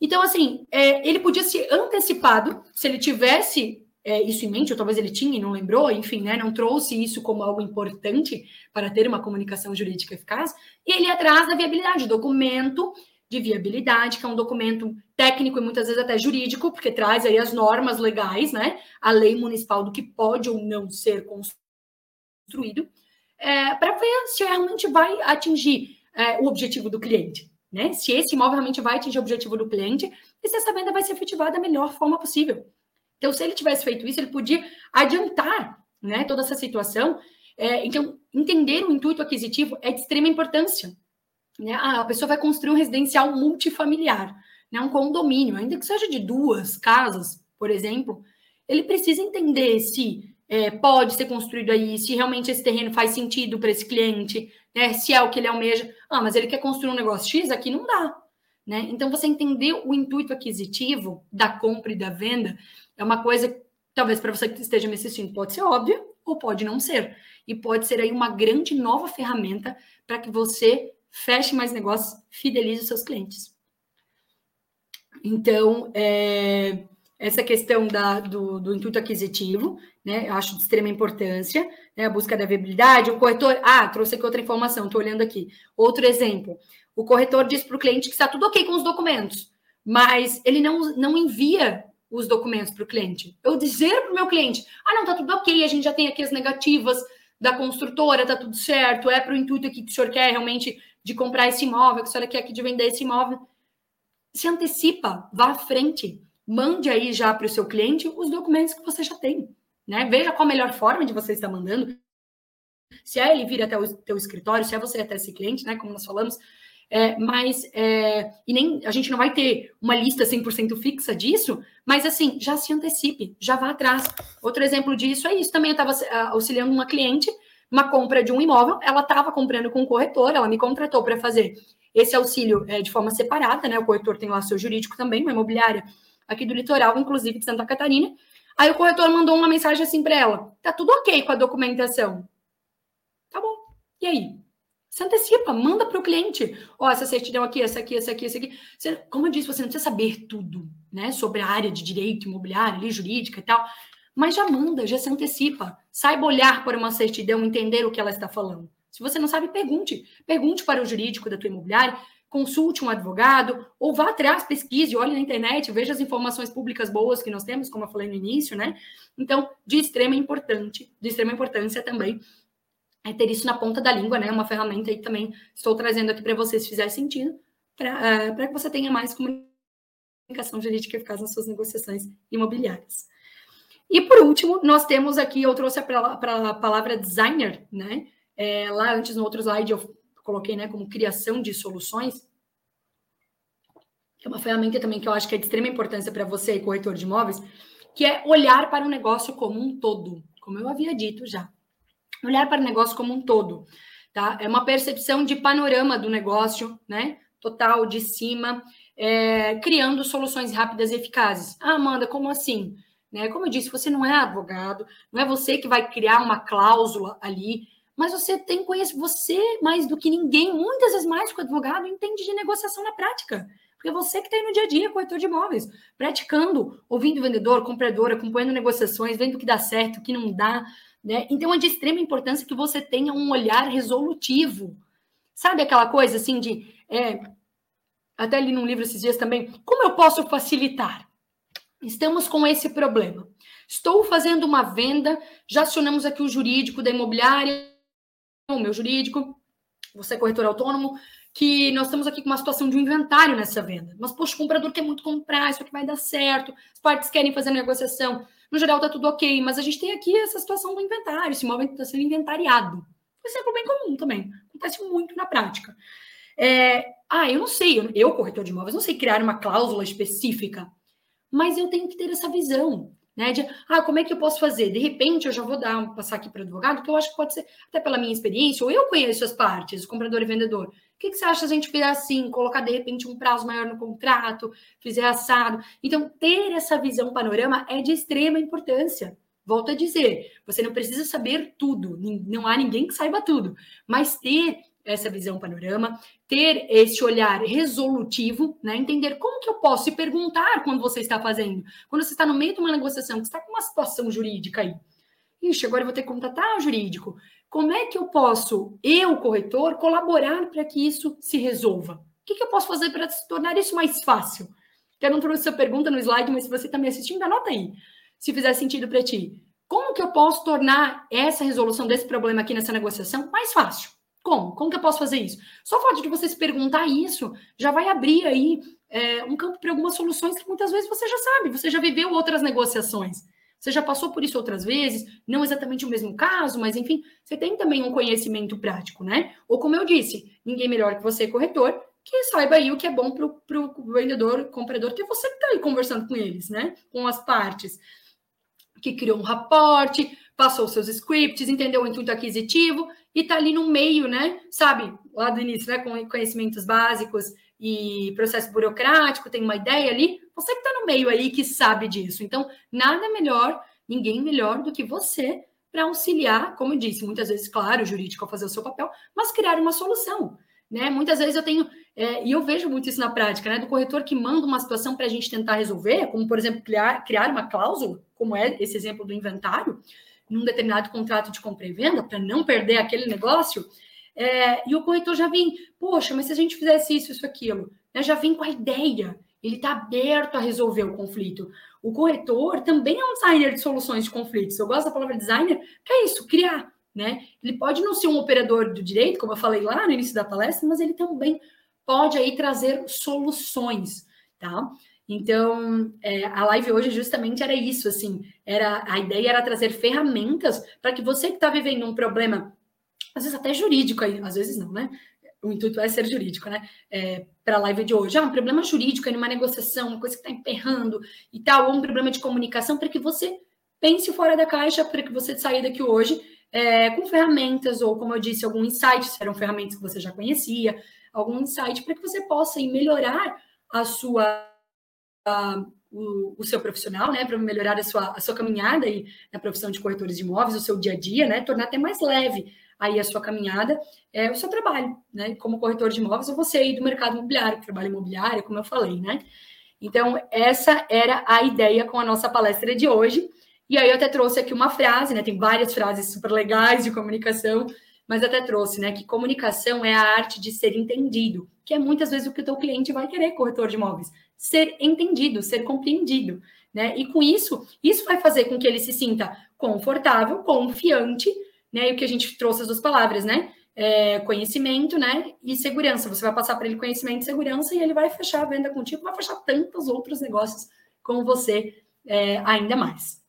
Então, assim, é, ele podia ser antecipado se ele tivesse é, isso em mente, ou talvez ele tinha e não lembrou, enfim, né, não trouxe isso como algo importante para ter uma comunicação jurídica eficaz, e ele atrás da viabilidade, documento de viabilidade, que é um documento técnico e muitas vezes até jurídico, porque traz aí as normas legais, né, a lei municipal do que pode ou não ser construído, é, para ver se realmente vai atingir é, o objetivo do cliente né? Se esse imóvel realmente vai atingir o objetivo do cliente e se essa venda vai ser efetivada da melhor forma possível. Então, se ele tivesse feito isso, ele podia adiantar né, toda essa situação. É, então, entender o intuito aquisitivo é de extrema importância. Né? Ah, a pessoa vai construir um residencial multifamiliar, né, um condomínio, ainda que seja de duas casas, por exemplo, ele precisa entender se é, pode ser construído aí, se realmente esse terreno faz sentido para esse cliente, né? Se é o que ele almeja. Ah, mas ele quer construir um negócio X, aqui não dá. Né? Então, você entender o intuito aquisitivo da compra e da venda é uma coisa, talvez para você que esteja me assistindo, pode ser óbvia ou pode não ser. E pode ser aí uma grande nova ferramenta para que você feche mais negócios, fidelize os seus clientes. Então, é, essa questão da, do, do, intuito aquisitivo, né? Eu acho de extrema importância, né? A busca da viabilidade, o corretor. Ah, trouxe aqui outra informação, estou olhando aqui. Outro exemplo: o corretor diz para o cliente que está tudo ok com os documentos, mas ele não, não envia os documentos para o cliente. Eu dizer para o meu cliente: ah, não, está tudo ok, a gente já tem aqui as negativas da construtora, está tudo certo, é para o intuito aqui que o senhor quer realmente de comprar esse imóvel, que o senhor quer aqui de vender esse imóvel. Se antecipa, vá à frente mande aí já para o seu cliente os documentos que você já tem. Né? Veja qual a melhor forma de você estar mandando. Se é ele vir até o teu escritório, se é você até esse cliente, né? Como nós falamos. É, mas, é, e nem a gente não vai ter uma lista 100% fixa disso, mas assim, já se antecipe, já vá atrás. Outro exemplo disso é isso. Também eu estava auxiliando uma cliente, uma compra de um imóvel, ela estava comprando com um corretor, ela me contratou para fazer esse auxílio é, de forma separada, né? O corretor tem lá seu jurídico também, uma imobiliária aqui do litoral, inclusive de Santa Catarina. Aí o corretor mandou uma mensagem assim para ela: tá tudo ok com a documentação. Tá bom. E aí? Você antecipa, manda para o cliente. Ó, oh, essa certidão aqui, essa aqui, essa aqui, essa aqui. Você, como eu disse, você não precisa saber tudo, né? Sobre a área de direito imobiliário, ali, jurídica e tal. Mas já manda, já se antecipa. Saiba olhar para uma certidão, entender o que ela está falando. Se você não sabe, pergunte. Pergunte para o jurídico da tua imobiliária, consulte um advogado, ou vá atrás, pesquise, olhe na internet, veja as informações públicas boas que nós temos, como eu falei no início, né? Então, de extrema importante, de extrema importância também é ter isso na ponta da língua, né? Uma ferramenta aí também estou trazendo aqui para vocês, se fizer sentido, para uh, que você tenha mais comunicação jurídica eficaz nas suas negociações imobiliárias. E por último, nós temos aqui, eu trouxe para a palavra designer, né? É, lá antes, no outro slide, eu coloquei né, como criação de soluções. É uma ferramenta também que eu acho que é de extrema importância para você, corretor de imóveis, que é olhar para o negócio como um todo, como eu havia dito já olhar para o negócio como um todo, tá? É uma percepção de panorama do negócio, né? Total, de cima, é, criando soluções rápidas e eficazes. Ah, Amanda, como assim? Né? Como eu disse, você não é advogado, não é você que vai criar uma cláusula ali, mas você tem conhece você mais do que ninguém, muitas vezes mais que o advogado, entende de negociação na prática. Porque é você que está aí no dia a dia, corretor de imóveis, praticando, ouvindo o vendedor, comprador, acompanhando negociações, vendo o que dá certo, o que não dá, né? Então é de extrema importância que você tenha um olhar resolutivo. Sabe aquela coisa assim de. É, até li num livro esses dias também, como eu posso facilitar? Estamos com esse problema. Estou fazendo uma venda, já acionamos aqui o jurídico da imobiliária, o meu jurídico, você é corretor autônomo, que nós estamos aqui com uma situação de um inventário nessa venda. Mas, poxa, o comprador quer muito comprar, isso aqui vai dar certo, as partes querem fazer negociação. No geral, tá tudo ok, mas a gente tem aqui essa situação do inventário, esse imóvel está sendo inventariado. Um exemplo bem comum também, acontece muito na prática. É, ah, eu não sei, eu, corretor de imóveis, não sei criar uma cláusula específica, mas eu tenho que ter essa visão. Né, de, ah, como é que eu posso fazer? De repente, eu já vou dar passar aqui para o advogado, que eu acho que pode ser, até pela minha experiência, ou eu conheço as partes, comprador e vendedor. O que, que você acha se a gente fizer assim, colocar de repente um prazo maior no contrato, fizer assado? Então, ter essa visão panorama é de extrema importância. Volto a dizer, você não precisa saber tudo, não há ninguém que saiba tudo, mas ter essa visão panorama, ter esse olhar resolutivo, né? Entender como que eu posso se perguntar quando você está fazendo, quando você está no meio de uma negociação, que está com uma situação jurídica aí. Ixi, agora eu vou ter que contatar o jurídico. Como é que eu posso, eu, corretor, colaborar para que isso se resolva? O que, que eu posso fazer para tornar isso mais fácil? Eu não trouxe essa pergunta no slide, mas se você está me assistindo, anota aí, se fizer sentido para ti. Como que eu posso tornar essa resolução desse problema aqui nessa negociação mais fácil? Como? Como que eu posso fazer isso? Só o fato de você se perguntar isso já vai abrir aí é, um campo para algumas soluções que muitas vezes você já sabe, você já viveu outras negociações. Você já passou por isso outras vezes, não exatamente o mesmo caso, mas enfim, você tem também um conhecimento prático, né? Ou como eu disse, ninguém melhor que você, corretor, que saiba aí o que é bom para o vendedor, comprador, que você está aí conversando com eles, né? Com as partes. Que criou um raporte, passou seus scripts, entendeu o intuito aquisitivo e tá ali no meio, né? Sabe, lá do início, né? Com conhecimentos básicos e processo burocrático, tem uma ideia ali. Você que tá no meio aí que sabe disso. Então, nada melhor, ninguém melhor do que você para auxiliar, como eu disse, muitas vezes, claro, o jurídico a fazer o seu papel, mas criar uma solução. Né? Muitas vezes eu tenho, é, e eu vejo muito isso na prática, né? Do corretor que manda uma situação para a gente tentar resolver, como, por exemplo, criar, criar uma cláusula, como é esse exemplo do inventário, num determinado contrato de compra e venda, para não perder aquele negócio, é, e o corretor já vem, poxa, mas se a gente fizesse isso, isso, aquilo, né, já vem com a ideia, ele está aberto a resolver o conflito. O corretor também é um designer de soluções de conflitos. Eu gosto da palavra designer, que é isso, criar. Né? Ele pode não ser um operador do direito, como eu falei lá no início da palestra, mas ele também pode aí trazer soluções, tá? Então, é, a live hoje justamente era isso, assim, era a ideia era trazer ferramentas para que você que está vivendo um problema, às vezes até jurídico, aí, às vezes não, né? O intuito é ser jurídico, né? É, para a live de hoje, ah, um problema jurídico aí numa negociação, uma coisa que está emperrando e tal, ou um problema de comunicação, para que você pense fora da caixa, para que você saia daqui hoje é, com ferramentas, ou como eu disse, algum insight, se eram ferramentas que você já conhecia, algum insight para que você possa melhorar a sua o, o, seu profissional, né, para melhorar a sua, a sua caminhada aí na profissão de corretores de imóveis, o seu dia a dia, né, tornar até mais leve aí a sua caminhada, é o seu trabalho, né, como corretor de imóveis ou você aí do mercado imobiliário, que trabalha imobiliário, como eu falei, né. Então, essa era a ideia com a nossa palestra de hoje. E aí eu até trouxe aqui uma frase, né? Tem várias frases super legais de comunicação, mas até trouxe, né? Que comunicação é a arte de ser entendido, que é muitas vezes o que o teu cliente vai querer, corretor de imóveis, ser entendido, ser compreendido, né? E com isso, isso vai fazer com que ele se sinta confortável, confiante, né? E o que a gente trouxe as duas palavras, né? É, conhecimento, né? E segurança. Você vai passar para ele conhecimento e segurança e ele vai fechar a venda contigo, vai fechar tantos outros negócios com você é, ainda mais.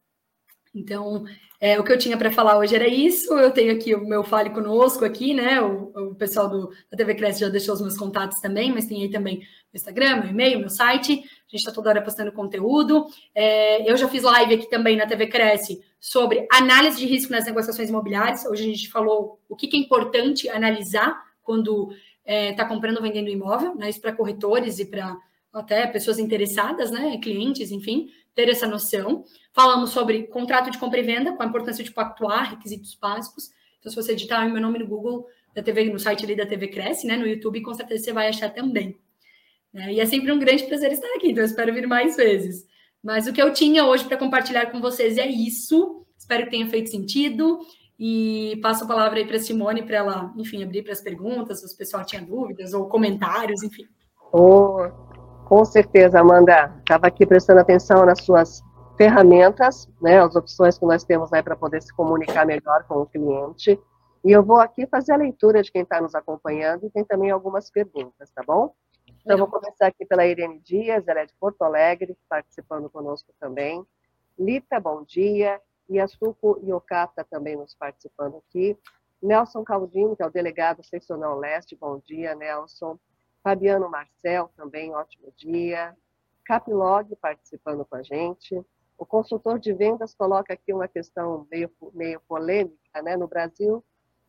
Então, é, o que eu tinha para falar hoje era isso. Eu tenho aqui o meu Fale Conosco aqui, né? O, o pessoal do, da TV Cresce já deixou os meus contatos também, mas tem aí também Instagram, meu e-mail, meu site. A gente está toda hora postando conteúdo. É, eu já fiz live aqui também na TV Cresce sobre análise de risco nas negociações imobiliárias. Hoje a gente falou o que, que é importante analisar quando está é, tá comprando ou vendendo imóvel, né? Isso para corretores e para até pessoas interessadas, né? Clientes, enfim, ter essa noção. Falamos sobre contrato de compra e venda, com a importância de pactuar, requisitos básicos. Então, se você digitar meu nome no Google, da TV, no site ali da TV Cresce, né? No YouTube, com certeza você vai achar também. É, e é sempre um grande prazer estar aqui, então eu espero vir mais vezes. Mas o que eu tinha hoje para compartilhar com vocês é isso. Espero que tenha feito sentido. E passo a palavra aí para a Simone para ela, enfim, abrir para as perguntas, se o pessoal tinha dúvidas ou comentários, enfim. Oh, com certeza, Amanda. Estava aqui prestando atenção nas suas ferramentas, né, as opções que nós temos aí para poder se comunicar melhor com o cliente. E eu vou aqui fazer a leitura de quem está nos acompanhando e tem também algumas perguntas, tá bom? Então, vou começar aqui pela Irene Dias, ela é de Porto Alegre, participando conosco também. Lita, bom dia. Yasuko Yokata também nos participando aqui. Nelson Caldino, que é o delegado seccional leste, bom dia, Nelson. Fabiano Marcel, também, ótimo dia. Capilog participando com a gente. O consultor de vendas coloca aqui uma questão meio, meio polêmica, né? No Brasil,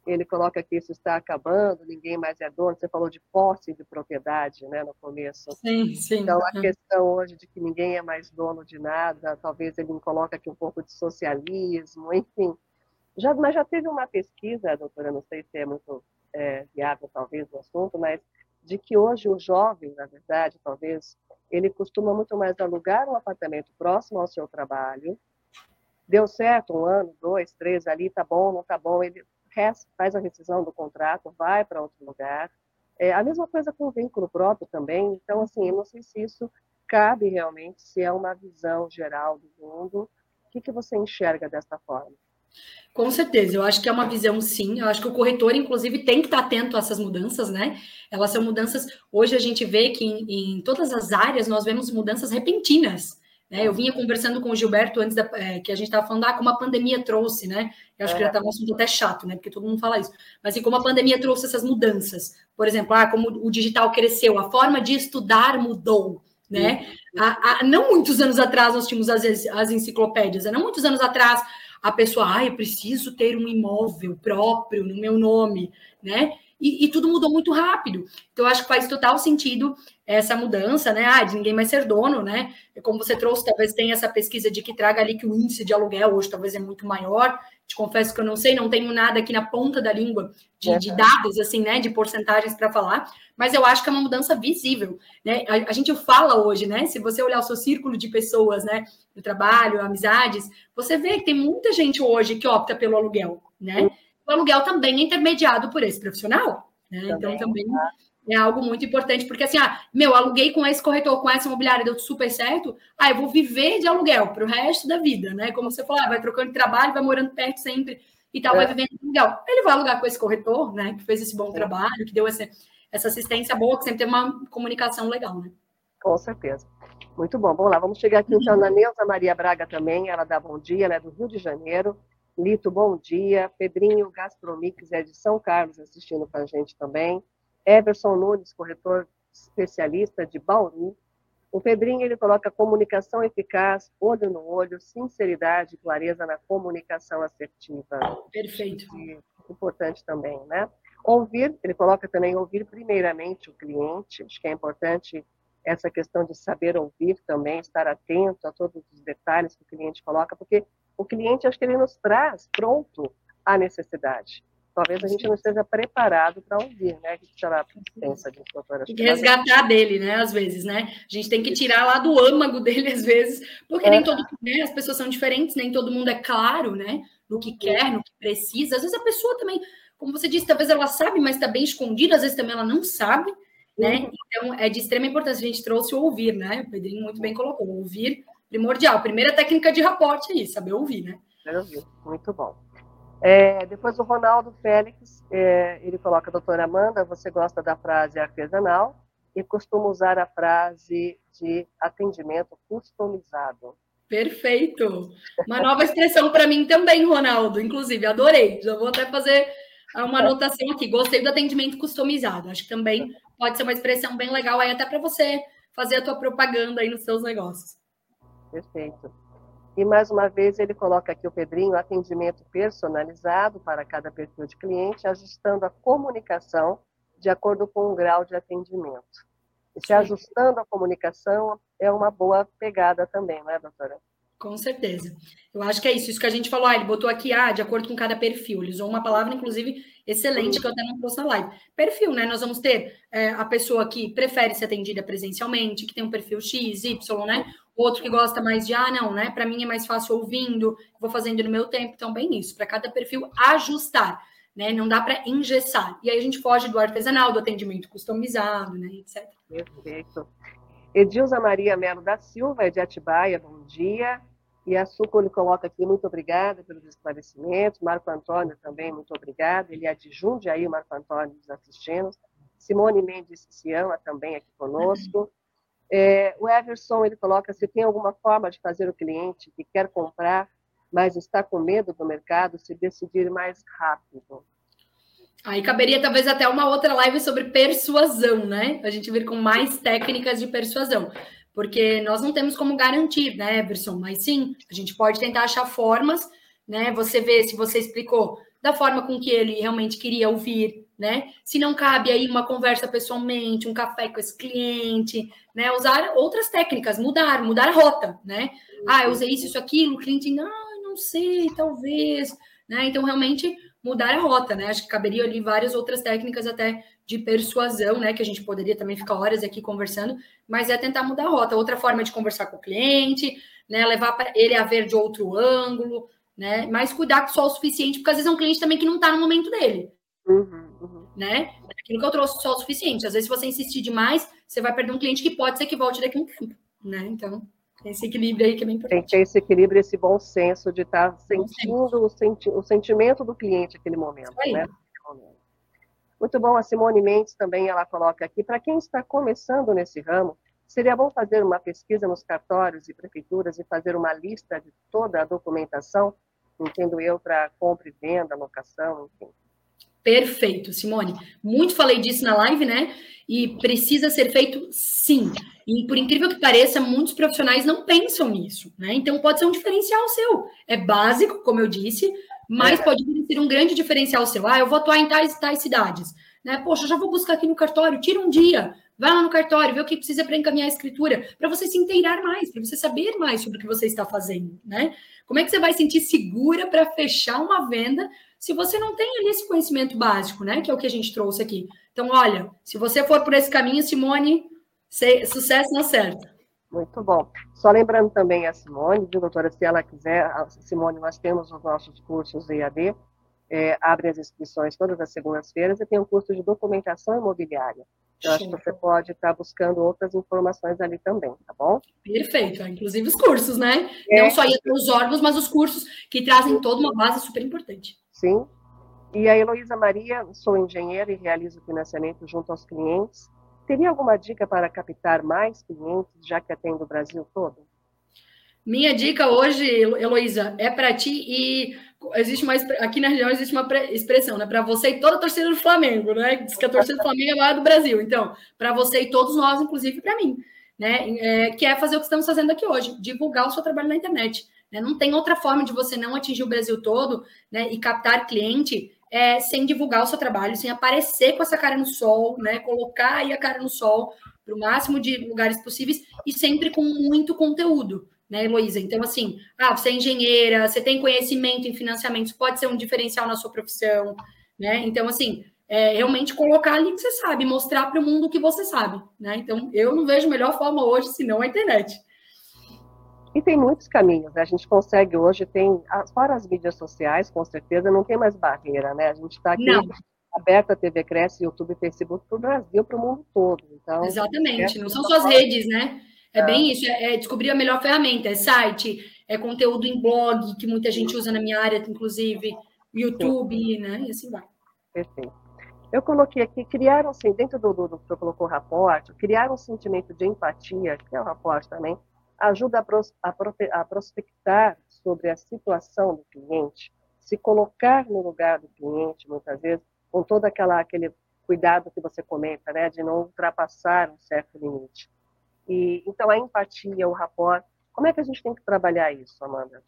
ele coloca que isso está acabando, ninguém mais é dono. Você falou de posse de propriedade, né, no começo. Sim, sim. Então, a questão hoje de que ninguém é mais dono de nada, talvez ele coloque aqui um pouco de socialismo, enfim. Já, mas já teve uma pesquisa, doutora, não sei se é muito é, viável, talvez, o assunto, mas de que hoje o jovem, na verdade, talvez, ele costuma muito mais alugar um apartamento próximo ao seu trabalho. Deu certo um ano, dois, três ali, tá bom, não tá bom, ele faz a rescisão do contrato, vai para outro lugar. É a mesma coisa com o vínculo próprio também. Então, assim, eu não sei se isso cabe realmente, se é uma visão geral do mundo. O que, que você enxerga dessa forma? Com certeza, eu acho que é uma visão sim. Eu acho que o corretor, inclusive, tem que estar atento a essas mudanças, né? Elas são mudanças. Hoje a gente vê que em, em todas as áreas nós vemos mudanças repentinas. Né? Eu vinha conversando com o Gilberto antes da, é, que a gente estava falando, ah, como a pandemia trouxe, né? Eu acho é. que já estava um assunto até chato, né? Porque todo mundo fala isso. Mas assim, como a pandemia trouxe essas mudanças. Por exemplo, ah, como o digital cresceu, a forma de estudar mudou. Né? Há, há, não muitos anos atrás nós tínhamos as, as enciclopédias, não muitos anos atrás a pessoa, ah, eu preciso ter um imóvel próprio no meu nome, né? E, e, tudo mudou muito rápido. Então, acho que faz total sentido essa mudança, né? Ah, de ninguém mais ser dono, né? Como você trouxe, talvez tenha essa pesquisa de que traga ali que o índice de aluguel hoje talvez é muito maior. Te confesso que eu não sei, não tenho nada aqui na ponta da língua de, de dados, assim, né? De porcentagens para falar, mas eu acho que é uma mudança visível, né? A, a, gente fala hoje, né? Se você olhar o seu círculo de pessoas, né? Do trabalho, amizades, você vê que tem muita gente hoje que opta pelo aluguel, né? O aluguel também é intermediado por esse profissional. Né? Também, então, também tá. é algo muito importante, porque assim, ah, meu, aluguei com esse corretor, com essa imobiliária, deu super certo, ah, eu vou viver de aluguel para o resto da vida, né? Como você falou, ah, vai trocando de trabalho, vai morando perto sempre e tal, é. vai vivendo de aluguel. Ele vai alugar com esse corretor, né? Que fez esse bom é. trabalho, que deu essa, essa assistência boa, que sempre teve uma comunicação legal, né? Com certeza. Muito bom. Vamos lá, vamos chegar aqui então na Neuza Maria Braga também, ela dá bom dia, ela é do Rio de Janeiro. Lito, bom dia. Pedrinho Gastromix é de São Carlos assistindo com a gente também. Everson Nunes, corretor especialista de Bauru. O Pedrinho ele coloca comunicação eficaz, olho no olho, sinceridade e clareza na comunicação assertiva. Perfeito. E importante também, né? Ouvir, ele coloca também ouvir primeiramente o cliente, acho que é importante essa questão de saber ouvir também, estar atento a todos os detalhes que o cliente coloca, porque o cliente, acho que ele nos traz pronto a necessidade. talvez a gente não esteja preparado para ouvir, né? O que será pensa disso, doutora? Tem que resgatar dele, né? Às vezes, né? A gente tem que tirar lá do âmago dele, às vezes, porque é. nem todo né, as pessoas são diferentes, nem todo mundo é claro, né? No que quer, no que precisa. Às vezes a pessoa também, como você disse, talvez ela sabe, mas está bem escondida, às vezes também ela não sabe, né? Uhum. Então é de extrema importância. A gente trouxe o ouvir, né? O Pedrinho muito bem colocou. Ouvir primordial. Primeira técnica de raporte aí, saber ouvir, né? Saber ouvir, muito bom. É, depois o Ronaldo Félix, é, ele coloca, doutora Amanda, você gosta da frase artesanal e costuma usar a frase de atendimento customizado. Perfeito! Uma nova expressão para mim também, Ronaldo, inclusive, adorei. Já vou até fazer uma anotação aqui. Gostei do atendimento customizado. Acho que também pode ser uma expressão bem legal aí, até para você fazer a tua propaganda aí nos seus negócios. Perfeito. E mais uma vez ele coloca aqui o Pedrinho, atendimento personalizado para cada perfil de cliente, ajustando a comunicação de acordo com o grau de atendimento. E se Sim. ajustando a comunicação é uma boa pegada também, não é, doutora? Com certeza. Eu acho que é isso. Isso que a gente falou, ah, ele botou aqui, ah, de acordo com cada perfil. Ele usou uma palavra, inclusive, excelente, que eu até não trouxe na live. Perfil, né? Nós vamos ter é, a pessoa que prefere ser atendida presencialmente, que tem um perfil X, Y, né? Outro que gosta mais de, ah, não, né? Para mim é mais fácil ouvindo, vou fazendo no meu tempo. Então, bem isso, para cada perfil ajustar, né? Não dá para engessar. E aí a gente foge do artesanal, do atendimento customizado, né? Etc. Perfeito. Edilza Maria Melo da Silva, é de Atibaia, bom dia. E a ele coloca aqui, muito obrigada pelos esclarecimentos. Marco Antônio também, muito obrigado. Ele é de Jundiaí, Marco Antônio nos assistindo. Simone Mendes Ciama também aqui conosco. Uhum. É, o Everson ele coloca se tem alguma forma de fazer o cliente que quer comprar, mas está com medo do mercado, se decidir mais rápido. Aí caberia talvez até uma outra live sobre persuasão, né? A gente vir com mais técnicas de persuasão. Porque nós não temos como garantir, né, Everson? Mas sim, a gente pode tentar achar formas, né? Você vê se você explicou da forma com que ele realmente queria ouvir, né? Se não cabe aí uma conversa pessoalmente, um café com esse cliente, né? Usar outras técnicas, mudar, mudar a rota, né? Ah, eu usei isso, isso, aquilo, o cliente, não, não sei, talvez, né? Então, realmente mudar a rota, né? Acho que caberia ali várias outras técnicas até de persuasão, né? Que a gente poderia também ficar horas aqui conversando, mas é tentar mudar a rota. Outra forma de conversar com o cliente, né? Levar ele a ver de outro ângulo, né? Mas cuidar só o suficiente, porque às vezes é um cliente também que não está no momento dele. Uhum, uhum. Né? Aquilo que eu trouxe só o suficiente. Às vezes, se você insistir demais, você vai perder um cliente que pode ser que volte daqui a um tempo. Né? Então, esse equilíbrio aí que é bem importante. Tem que ter esse equilíbrio, esse bom senso de estar tá sentindo o, senti o, sentimento do cliente naquele momento. Né? Muito bom, a Simone Mendes também ela coloca aqui, para quem está começando nesse ramo, seria bom fazer uma pesquisa nos cartórios e prefeituras e fazer uma lista de toda a documentação, entendo eu, para compra e venda, locação, enfim. Perfeito, Simone. Muito falei disso na live, né? E precisa ser feito sim. E por incrível que pareça, muitos profissionais não pensam nisso, né? Então pode ser um diferencial seu. É básico, como eu disse, mas é. pode ser um grande diferencial seu. Ah, eu vou atuar em tais tais cidades. Né? Poxa, já vou buscar aqui no cartório, tira um dia, vai lá no cartório, vê o que precisa para encaminhar a escritura, para você se inteirar mais, para você saber mais sobre o que você está fazendo, né? Como é que você vai sentir segura para fechar uma venda se você não tem ali esse conhecimento básico, né? Que é o que a gente trouxe aqui. Então, olha, se você for por esse caminho, Simone, sucesso na certa. Muito bom. Só lembrando também a Simone, viu, doutora, se ela quiser, Simone, nós temos os nossos cursos EAD, é, abre as inscrições todas as segundas-feiras e tem um curso de documentação imobiliária. Eu acho que você pode estar buscando outras informações ali também, tá bom? Perfeito, inclusive os cursos, né? É. Não só os órgãos, mas os cursos que trazem toda uma base super importante. Sim. E a Heloísa Maria, sou engenheira e realizo financiamento junto aos clientes. Teria alguma dica para captar mais clientes, já que atendo o Brasil todo? Minha dica hoje, Heloísa, é para ti e existe uma aqui na região existe uma expressão, né? Para você e toda a torcida do Flamengo, né? Diz que a torcida do Flamengo é maior do Brasil. Então, para você e todos nós, inclusive para mim, né? É, que é fazer o que estamos fazendo aqui hoje, divulgar o seu trabalho na internet. Né? Não tem outra forma de você não atingir o Brasil todo, né? E captar cliente é, sem divulgar o seu trabalho, sem aparecer com essa cara no sol, né? Colocar aí a cara no sol para o máximo de lugares possíveis e sempre com muito conteúdo né, Heloísa? Então, assim, ah, você é engenheira, você tem conhecimento em financiamentos, pode ser um diferencial na sua profissão, né? Então, assim, é realmente colocar ali que você sabe, mostrar para o mundo o que você sabe, né? Então, eu não vejo melhor forma hoje senão a internet. E tem muitos caminhos, né? A gente consegue hoje, tem, fora as mídias sociais, com certeza, não tem mais barreira, né? A gente está aqui não. aberta a TV Cresce, YouTube, Facebook para o Brasil, para o mundo todo. Então, Exatamente, não são só as redes, né? É, é bem isso, é, é, descobrir a melhor ferramenta, é site, é conteúdo em blog, que muita gente usa na minha área, inclusive, YouTube, Sim. né? E assim vai. Perfeito. Eu coloquei aqui, criaram, assim, dentro do, do, que eu colocou o raporte, criar um sentimento de empatia, que é o raporte também, ajuda a, pros, a, a prospectar sobre a situação do cliente, se colocar no lugar do cliente, muitas vezes, com todo aquela, aquele cuidado que você comenta, né, de não ultrapassar um certo limite. E, então, a empatia, o rapport, como é que a gente tem que trabalhar isso, Amanda?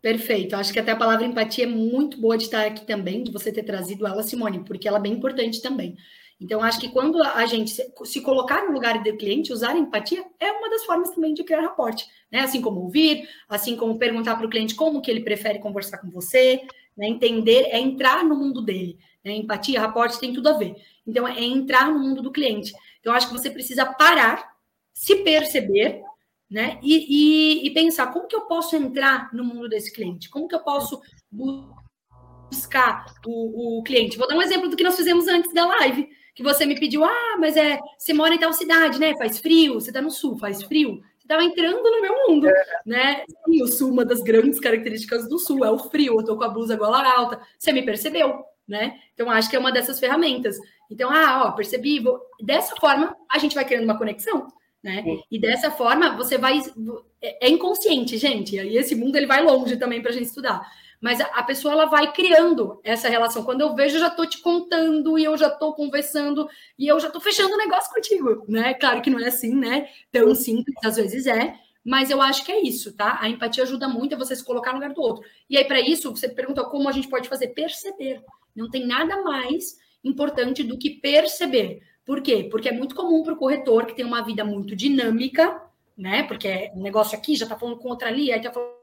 Perfeito. Acho que até a palavra empatia é muito boa de estar aqui também, de você ter trazido ela, Simone, porque ela é bem importante também. Então, acho que quando a gente se colocar no lugar do cliente, usar empatia é uma das formas também de criar raporte, né? Assim como ouvir, assim como perguntar para o cliente como que ele prefere conversar com você, né? Entender, é entrar no mundo dele. Né? Empatia, raporte tem tudo a ver. Então, é entrar no mundo do cliente. Então, acho que você precisa parar, se perceber, né? E, e, e pensar como que eu posso entrar no mundo desse cliente, como que eu posso buscar o, o cliente. Vou dar um exemplo do que nós fizemos antes da live que você me pediu, ah, mas é, você mora em tal cidade, né? Faz frio, você está no sul, faz frio. Você estava entrando no meu mundo, é. né? E o sul, uma das grandes características do sul é o frio. Eu tô com a blusa gola alta. Você me percebeu, né? Então, acho que é uma dessas ferramentas. Então, ah, ó, percebi. Vou... Dessa forma, a gente vai criando uma conexão, né? E dessa forma, você vai. É, é inconsciente, gente. E esse mundo ele vai longe também para a gente estudar mas a pessoa ela vai criando essa relação. Quando eu vejo, eu já estou te contando e eu já estou conversando e eu já estou fechando o negócio contigo, né? Claro que não é assim, né? Tão simples, às vezes é, mas eu acho que é isso, tá? A empatia ajuda muito a você se colocar no lugar do outro. E aí, para isso, você pergunta como a gente pode fazer? Perceber. Não tem nada mais importante do que perceber. Por quê? Porque é muito comum para o corretor que tem uma vida muito dinâmica, né? Porque é um negócio aqui já está falando com outra ali, aí está falando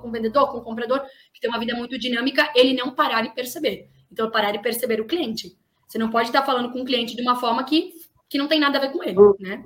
com o vendedor, com o comprador, que tem uma vida muito dinâmica, ele não parar e perceber. Então, parar e perceber o cliente. Você não pode estar falando com o cliente de uma forma que, que não tem nada a ver com ele, uhum. né?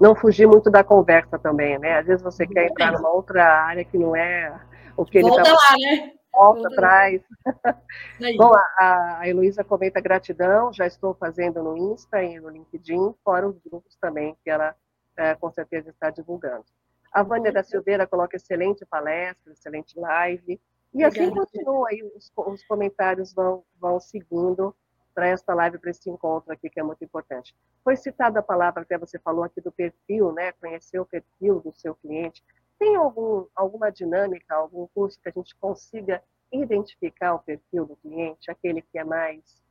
Não fugir muito da conversa também, né? Às vezes você muito quer entrar numa outra área que não é o que Volta ele está... lá, né? Volta atrás. Bom, a, a Heloísa comenta gratidão, já estou fazendo no Insta e no LinkedIn, fora os grupos também que ela é, com certeza está divulgando. A Vânia da Silveira coloca excelente palestra, excelente live. E assim continua aí, os, os comentários vão, vão seguindo para esta live, para esse encontro aqui, que é muito importante. Foi citada a palavra, até você falou aqui do perfil, né? Conhecer o perfil do seu cliente. Tem algum, alguma dinâmica, algum curso que a gente consiga identificar o perfil do cliente, aquele que é mais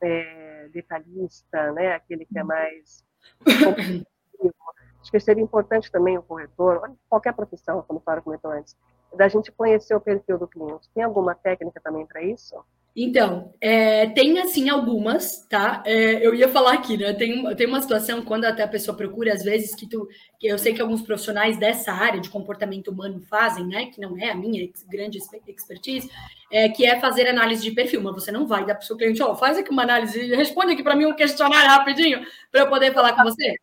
é, detalhista, né? Aquele que é uhum. mais Acho que seria importante também o corretor, qualquer profissão, como o Fábio comentou antes, da gente conhecer o perfil do cliente. Tem alguma técnica também para isso? Então, é, tem assim algumas, tá? É, eu ia falar aqui, né? Tem, tem uma situação quando até a pessoa procura, às vezes, que tu. Que eu sei que alguns profissionais dessa área de comportamento humano fazem, né? Que não é a minha grande expertise, é, que é fazer análise de perfil. Mas você não vai dar para o seu cliente, ó, oh, faz aqui uma análise, responde aqui para mim um questionário rapidinho para eu poder falar com você.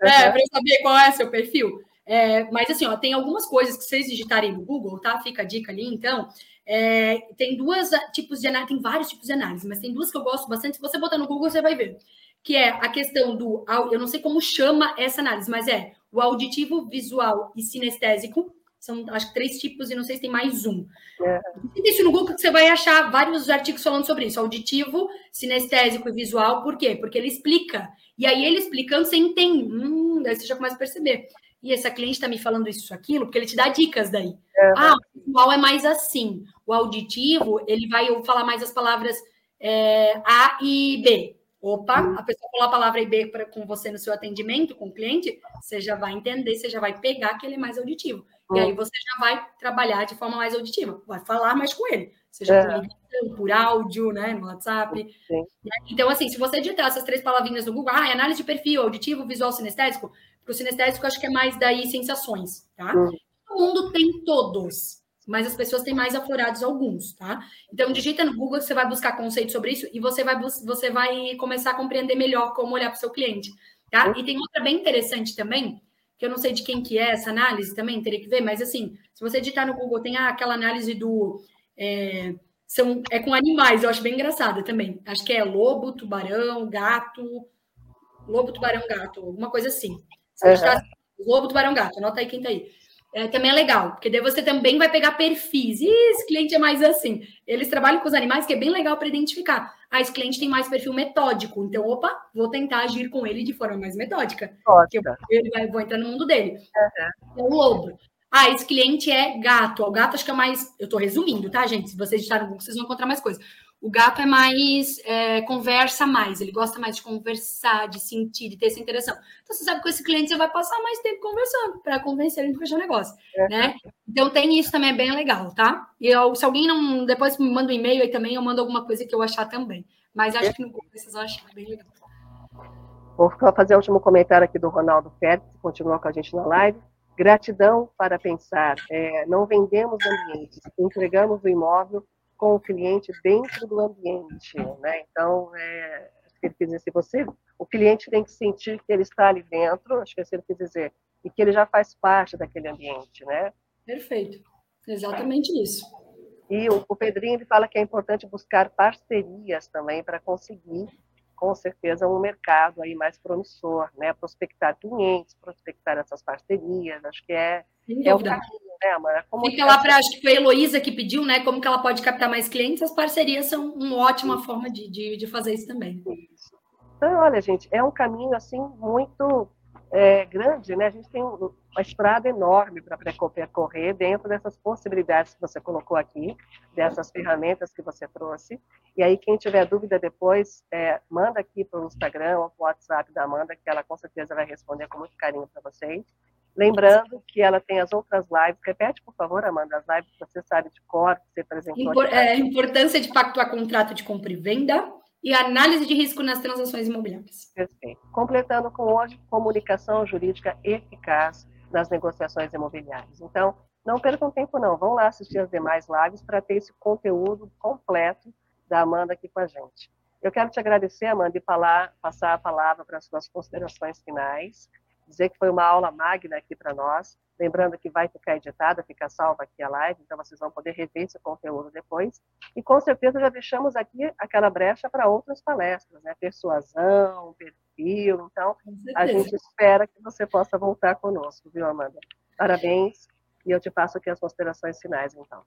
É, para eu saber qual é seu perfil. É, mas assim, ó, tem algumas coisas que vocês digitarem no Google, tá? Fica a dica ali, então. É, tem duas tipos de análise, tem vários tipos de análise, mas tem duas que eu gosto bastante. Se você botar no Google, você vai ver. Que é a questão do. Eu não sei como chama essa análise, mas é o auditivo, visual e sinestésico. São, acho que, três tipos e não sei se tem mais um. É. Isso no Google que você vai achar vários artigos falando sobre isso. Auditivo, sinestésico e visual. Por quê? Porque ele explica. E aí, ele explicando, você entende. Hum, daí você já começa a perceber. E essa cliente está me falando isso, aquilo, porque ele te dá dicas daí. É. Ah, o visual é mais assim. O auditivo, ele vai falar mais as palavras é, A e B. Opa, uhum. a pessoa falou a palavra IB pra, com você no seu atendimento com o cliente, você já vai entender, você já vai pegar que ele é mais auditivo. E aí você já vai trabalhar de forma mais auditiva, vai falar mais com ele, seja é. por ligação, por áudio, né, no WhatsApp. Sim. Então, assim, se você digitar essas três palavrinhas no Google, ah, é análise de perfil, auditivo, visual, sinestésico, porque o sinestésico eu acho que é mais daí sensações, tá? Hum. Todo mundo tem todos, mas as pessoas têm mais aflorados alguns, tá? Então, digita no Google, você vai buscar conceito sobre isso e você vai, você vai começar a compreender melhor como olhar para o seu cliente, tá? E tem outra bem interessante também, que eu não sei de quem que é essa análise também, teria que ver, mas assim, se você digitar no Google, tem aquela análise do... É, são, é com animais, eu acho bem engraçada também. Acho que é lobo, tubarão, gato, lobo, tubarão, gato, alguma coisa assim. Uhum. lobo, tubarão, gato, anota aí quem tá aí é, também é legal, porque daí você também vai pegar perfis. E esse cliente é mais assim. Eles trabalham com os animais, que é bem legal para identificar. Ah, esse cliente tem mais perfil metódico. Então, opa, vou tentar agir com ele de forma mais metódica. Porque eu, ele vai, vou entrar no mundo dele. Uhum. É o lobo. Ah, esse cliente é gato. O gato acho que é mais. Eu estou resumindo, tá, gente? Se vocês digitarem no Google, vocês vão encontrar mais coisas. O gato é mais, é, conversa mais, ele gosta mais de conversar, de sentir, de ter essa interação. Então, você sabe que com esse cliente você vai passar mais tempo conversando para convencer ele de fechar o negócio, é. né? Então, tem isso também, é bem legal, tá? E eu, se alguém não, depois me manda um e-mail aí também, eu mando alguma coisa que eu achar também. Mas acho que no Google vocês vão achar bem legal. Vou fazer o último comentário aqui do Ronaldo Pérez, que continua com a gente na live. Gratidão para pensar. É, não vendemos ambientes, entregamos o imóvel com o cliente dentro do ambiente, né? Então, é, ele quis dizer, se você, o cliente tem que sentir que ele está ali dentro, acho que é isso ele quis dizer, e que ele já faz parte daquele ambiente, né? Perfeito, exatamente isso. E o, o Pedrinho ele fala que é importante buscar parcerias também para conseguir, com certeza, um mercado aí mais promissor, né? Prospectar clientes, prospectar essas parcerias, acho que é, é o caminho né, Amanda? Como Fica lá para, acho que foi a Heloísa que pediu, né? Como que ela pode captar mais clientes? As parcerias são uma ótima forma de, de, de fazer isso também. Então, olha, gente, é um caminho assim muito é, grande, né? A gente tem uma estrada enorme para percorrer dentro dessas possibilidades que você colocou aqui, dessas ferramentas que você trouxe. E aí, quem tiver dúvida depois, é, manda aqui para o Instagram ou para o WhatsApp da Amanda, que ela com certeza vai responder com muito carinho para vocês. Lembrando que ela tem as outras lives. Repete, por favor, Amanda, as lives que você sabe de cor, que você apresentou. Impor, é, importância de pactuar contrato de compra e venda e análise de risco nas transações imobiliárias. Perfeito. Completando com hoje, comunicação jurídica eficaz nas negociações imobiliárias. Então, não percam tempo não, vão lá assistir as demais lives para ter esse conteúdo completo da Amanda aqui com a gente. Eu quero te agradecer, Amanda, e falar, passar a palavra para as suas considerações finais dizer que foi uma aula magna aqui para nós. Lembrando que vai ficar editada, fica salva aqui a live, então vocês vão poder rever esse conteúdo depois. E com certeza já deixamos aqui aquela brecha para outras palestras, né? Persuasão, perfil. Então, a gente espera que você possa voltar conosco, viu, Amanda? Parabéns. E eu te passo aqui as considerações finais, então.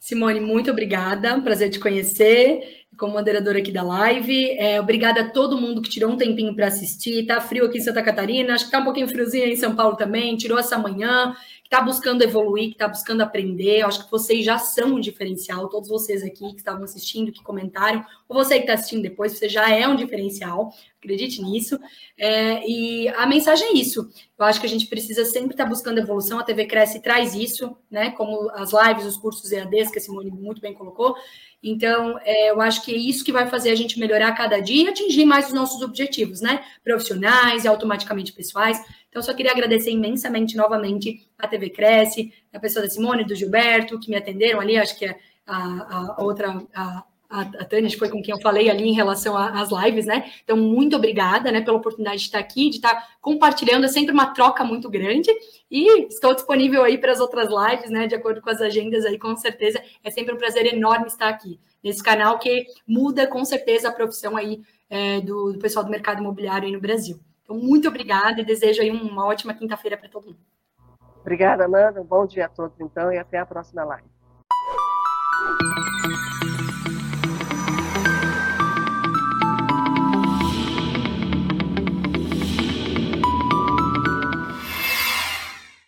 Simone, muito obrigada. Prazer te conhecer como moderadora aqui da live. É, obrigada a todo mundo que tirou um tempinho para assistir. Tá frio aqui em Santa Catarina, acho que tá um pouquinho friozinho em São Paulo também. Tirou essa manhã, está buscando evoluir, que está buscando aprender. acho que vocês já são um diferencial. Todos vocês aqui que estavam assistindo, que comentaram, ou você que está assistindo depois, você já é um diferencial. Acredite nisso. É, e a mensagem é isso. Eu acho que a gente precisa sempre estar tá buscando evolução. A TV Cresce traz isso, né? Como as lives, os cursos EADs, que a Simone muito bem colocou. Então, é, eu acho que é isso que vai fazer a gente melhorar cada dia e atingir mais os nossos objetivos, né? Profissionais e automaticamente pessoais. Então, só queria agradecer imensamente novamente a TV Cresce, a pessoa da Simone, do Gilberto, que me atenderam ali, acho que é a, a outra, a, a, a Tânia foi com quem eu falei ali em relação às lives, né? Então, muito obrigada, né, pela oportunidade de estar aqui, de estar compartilhando, é sempre uma troca muito grande. E estou disponível aí para as outras lives, né, de acordo com as agendas aí, com certeza. É sempre um prazer enorme estar aqui nesse canal que muda com certeza a profissão aí é, do, do pessoal do mercado imobiliário aí no Brasil. Então, muito obrigada e desejo aí uma ótima quinta-feira para todo mundo. Obrigada, Amanda. Um bom dia a todos, então, e até a próxima live.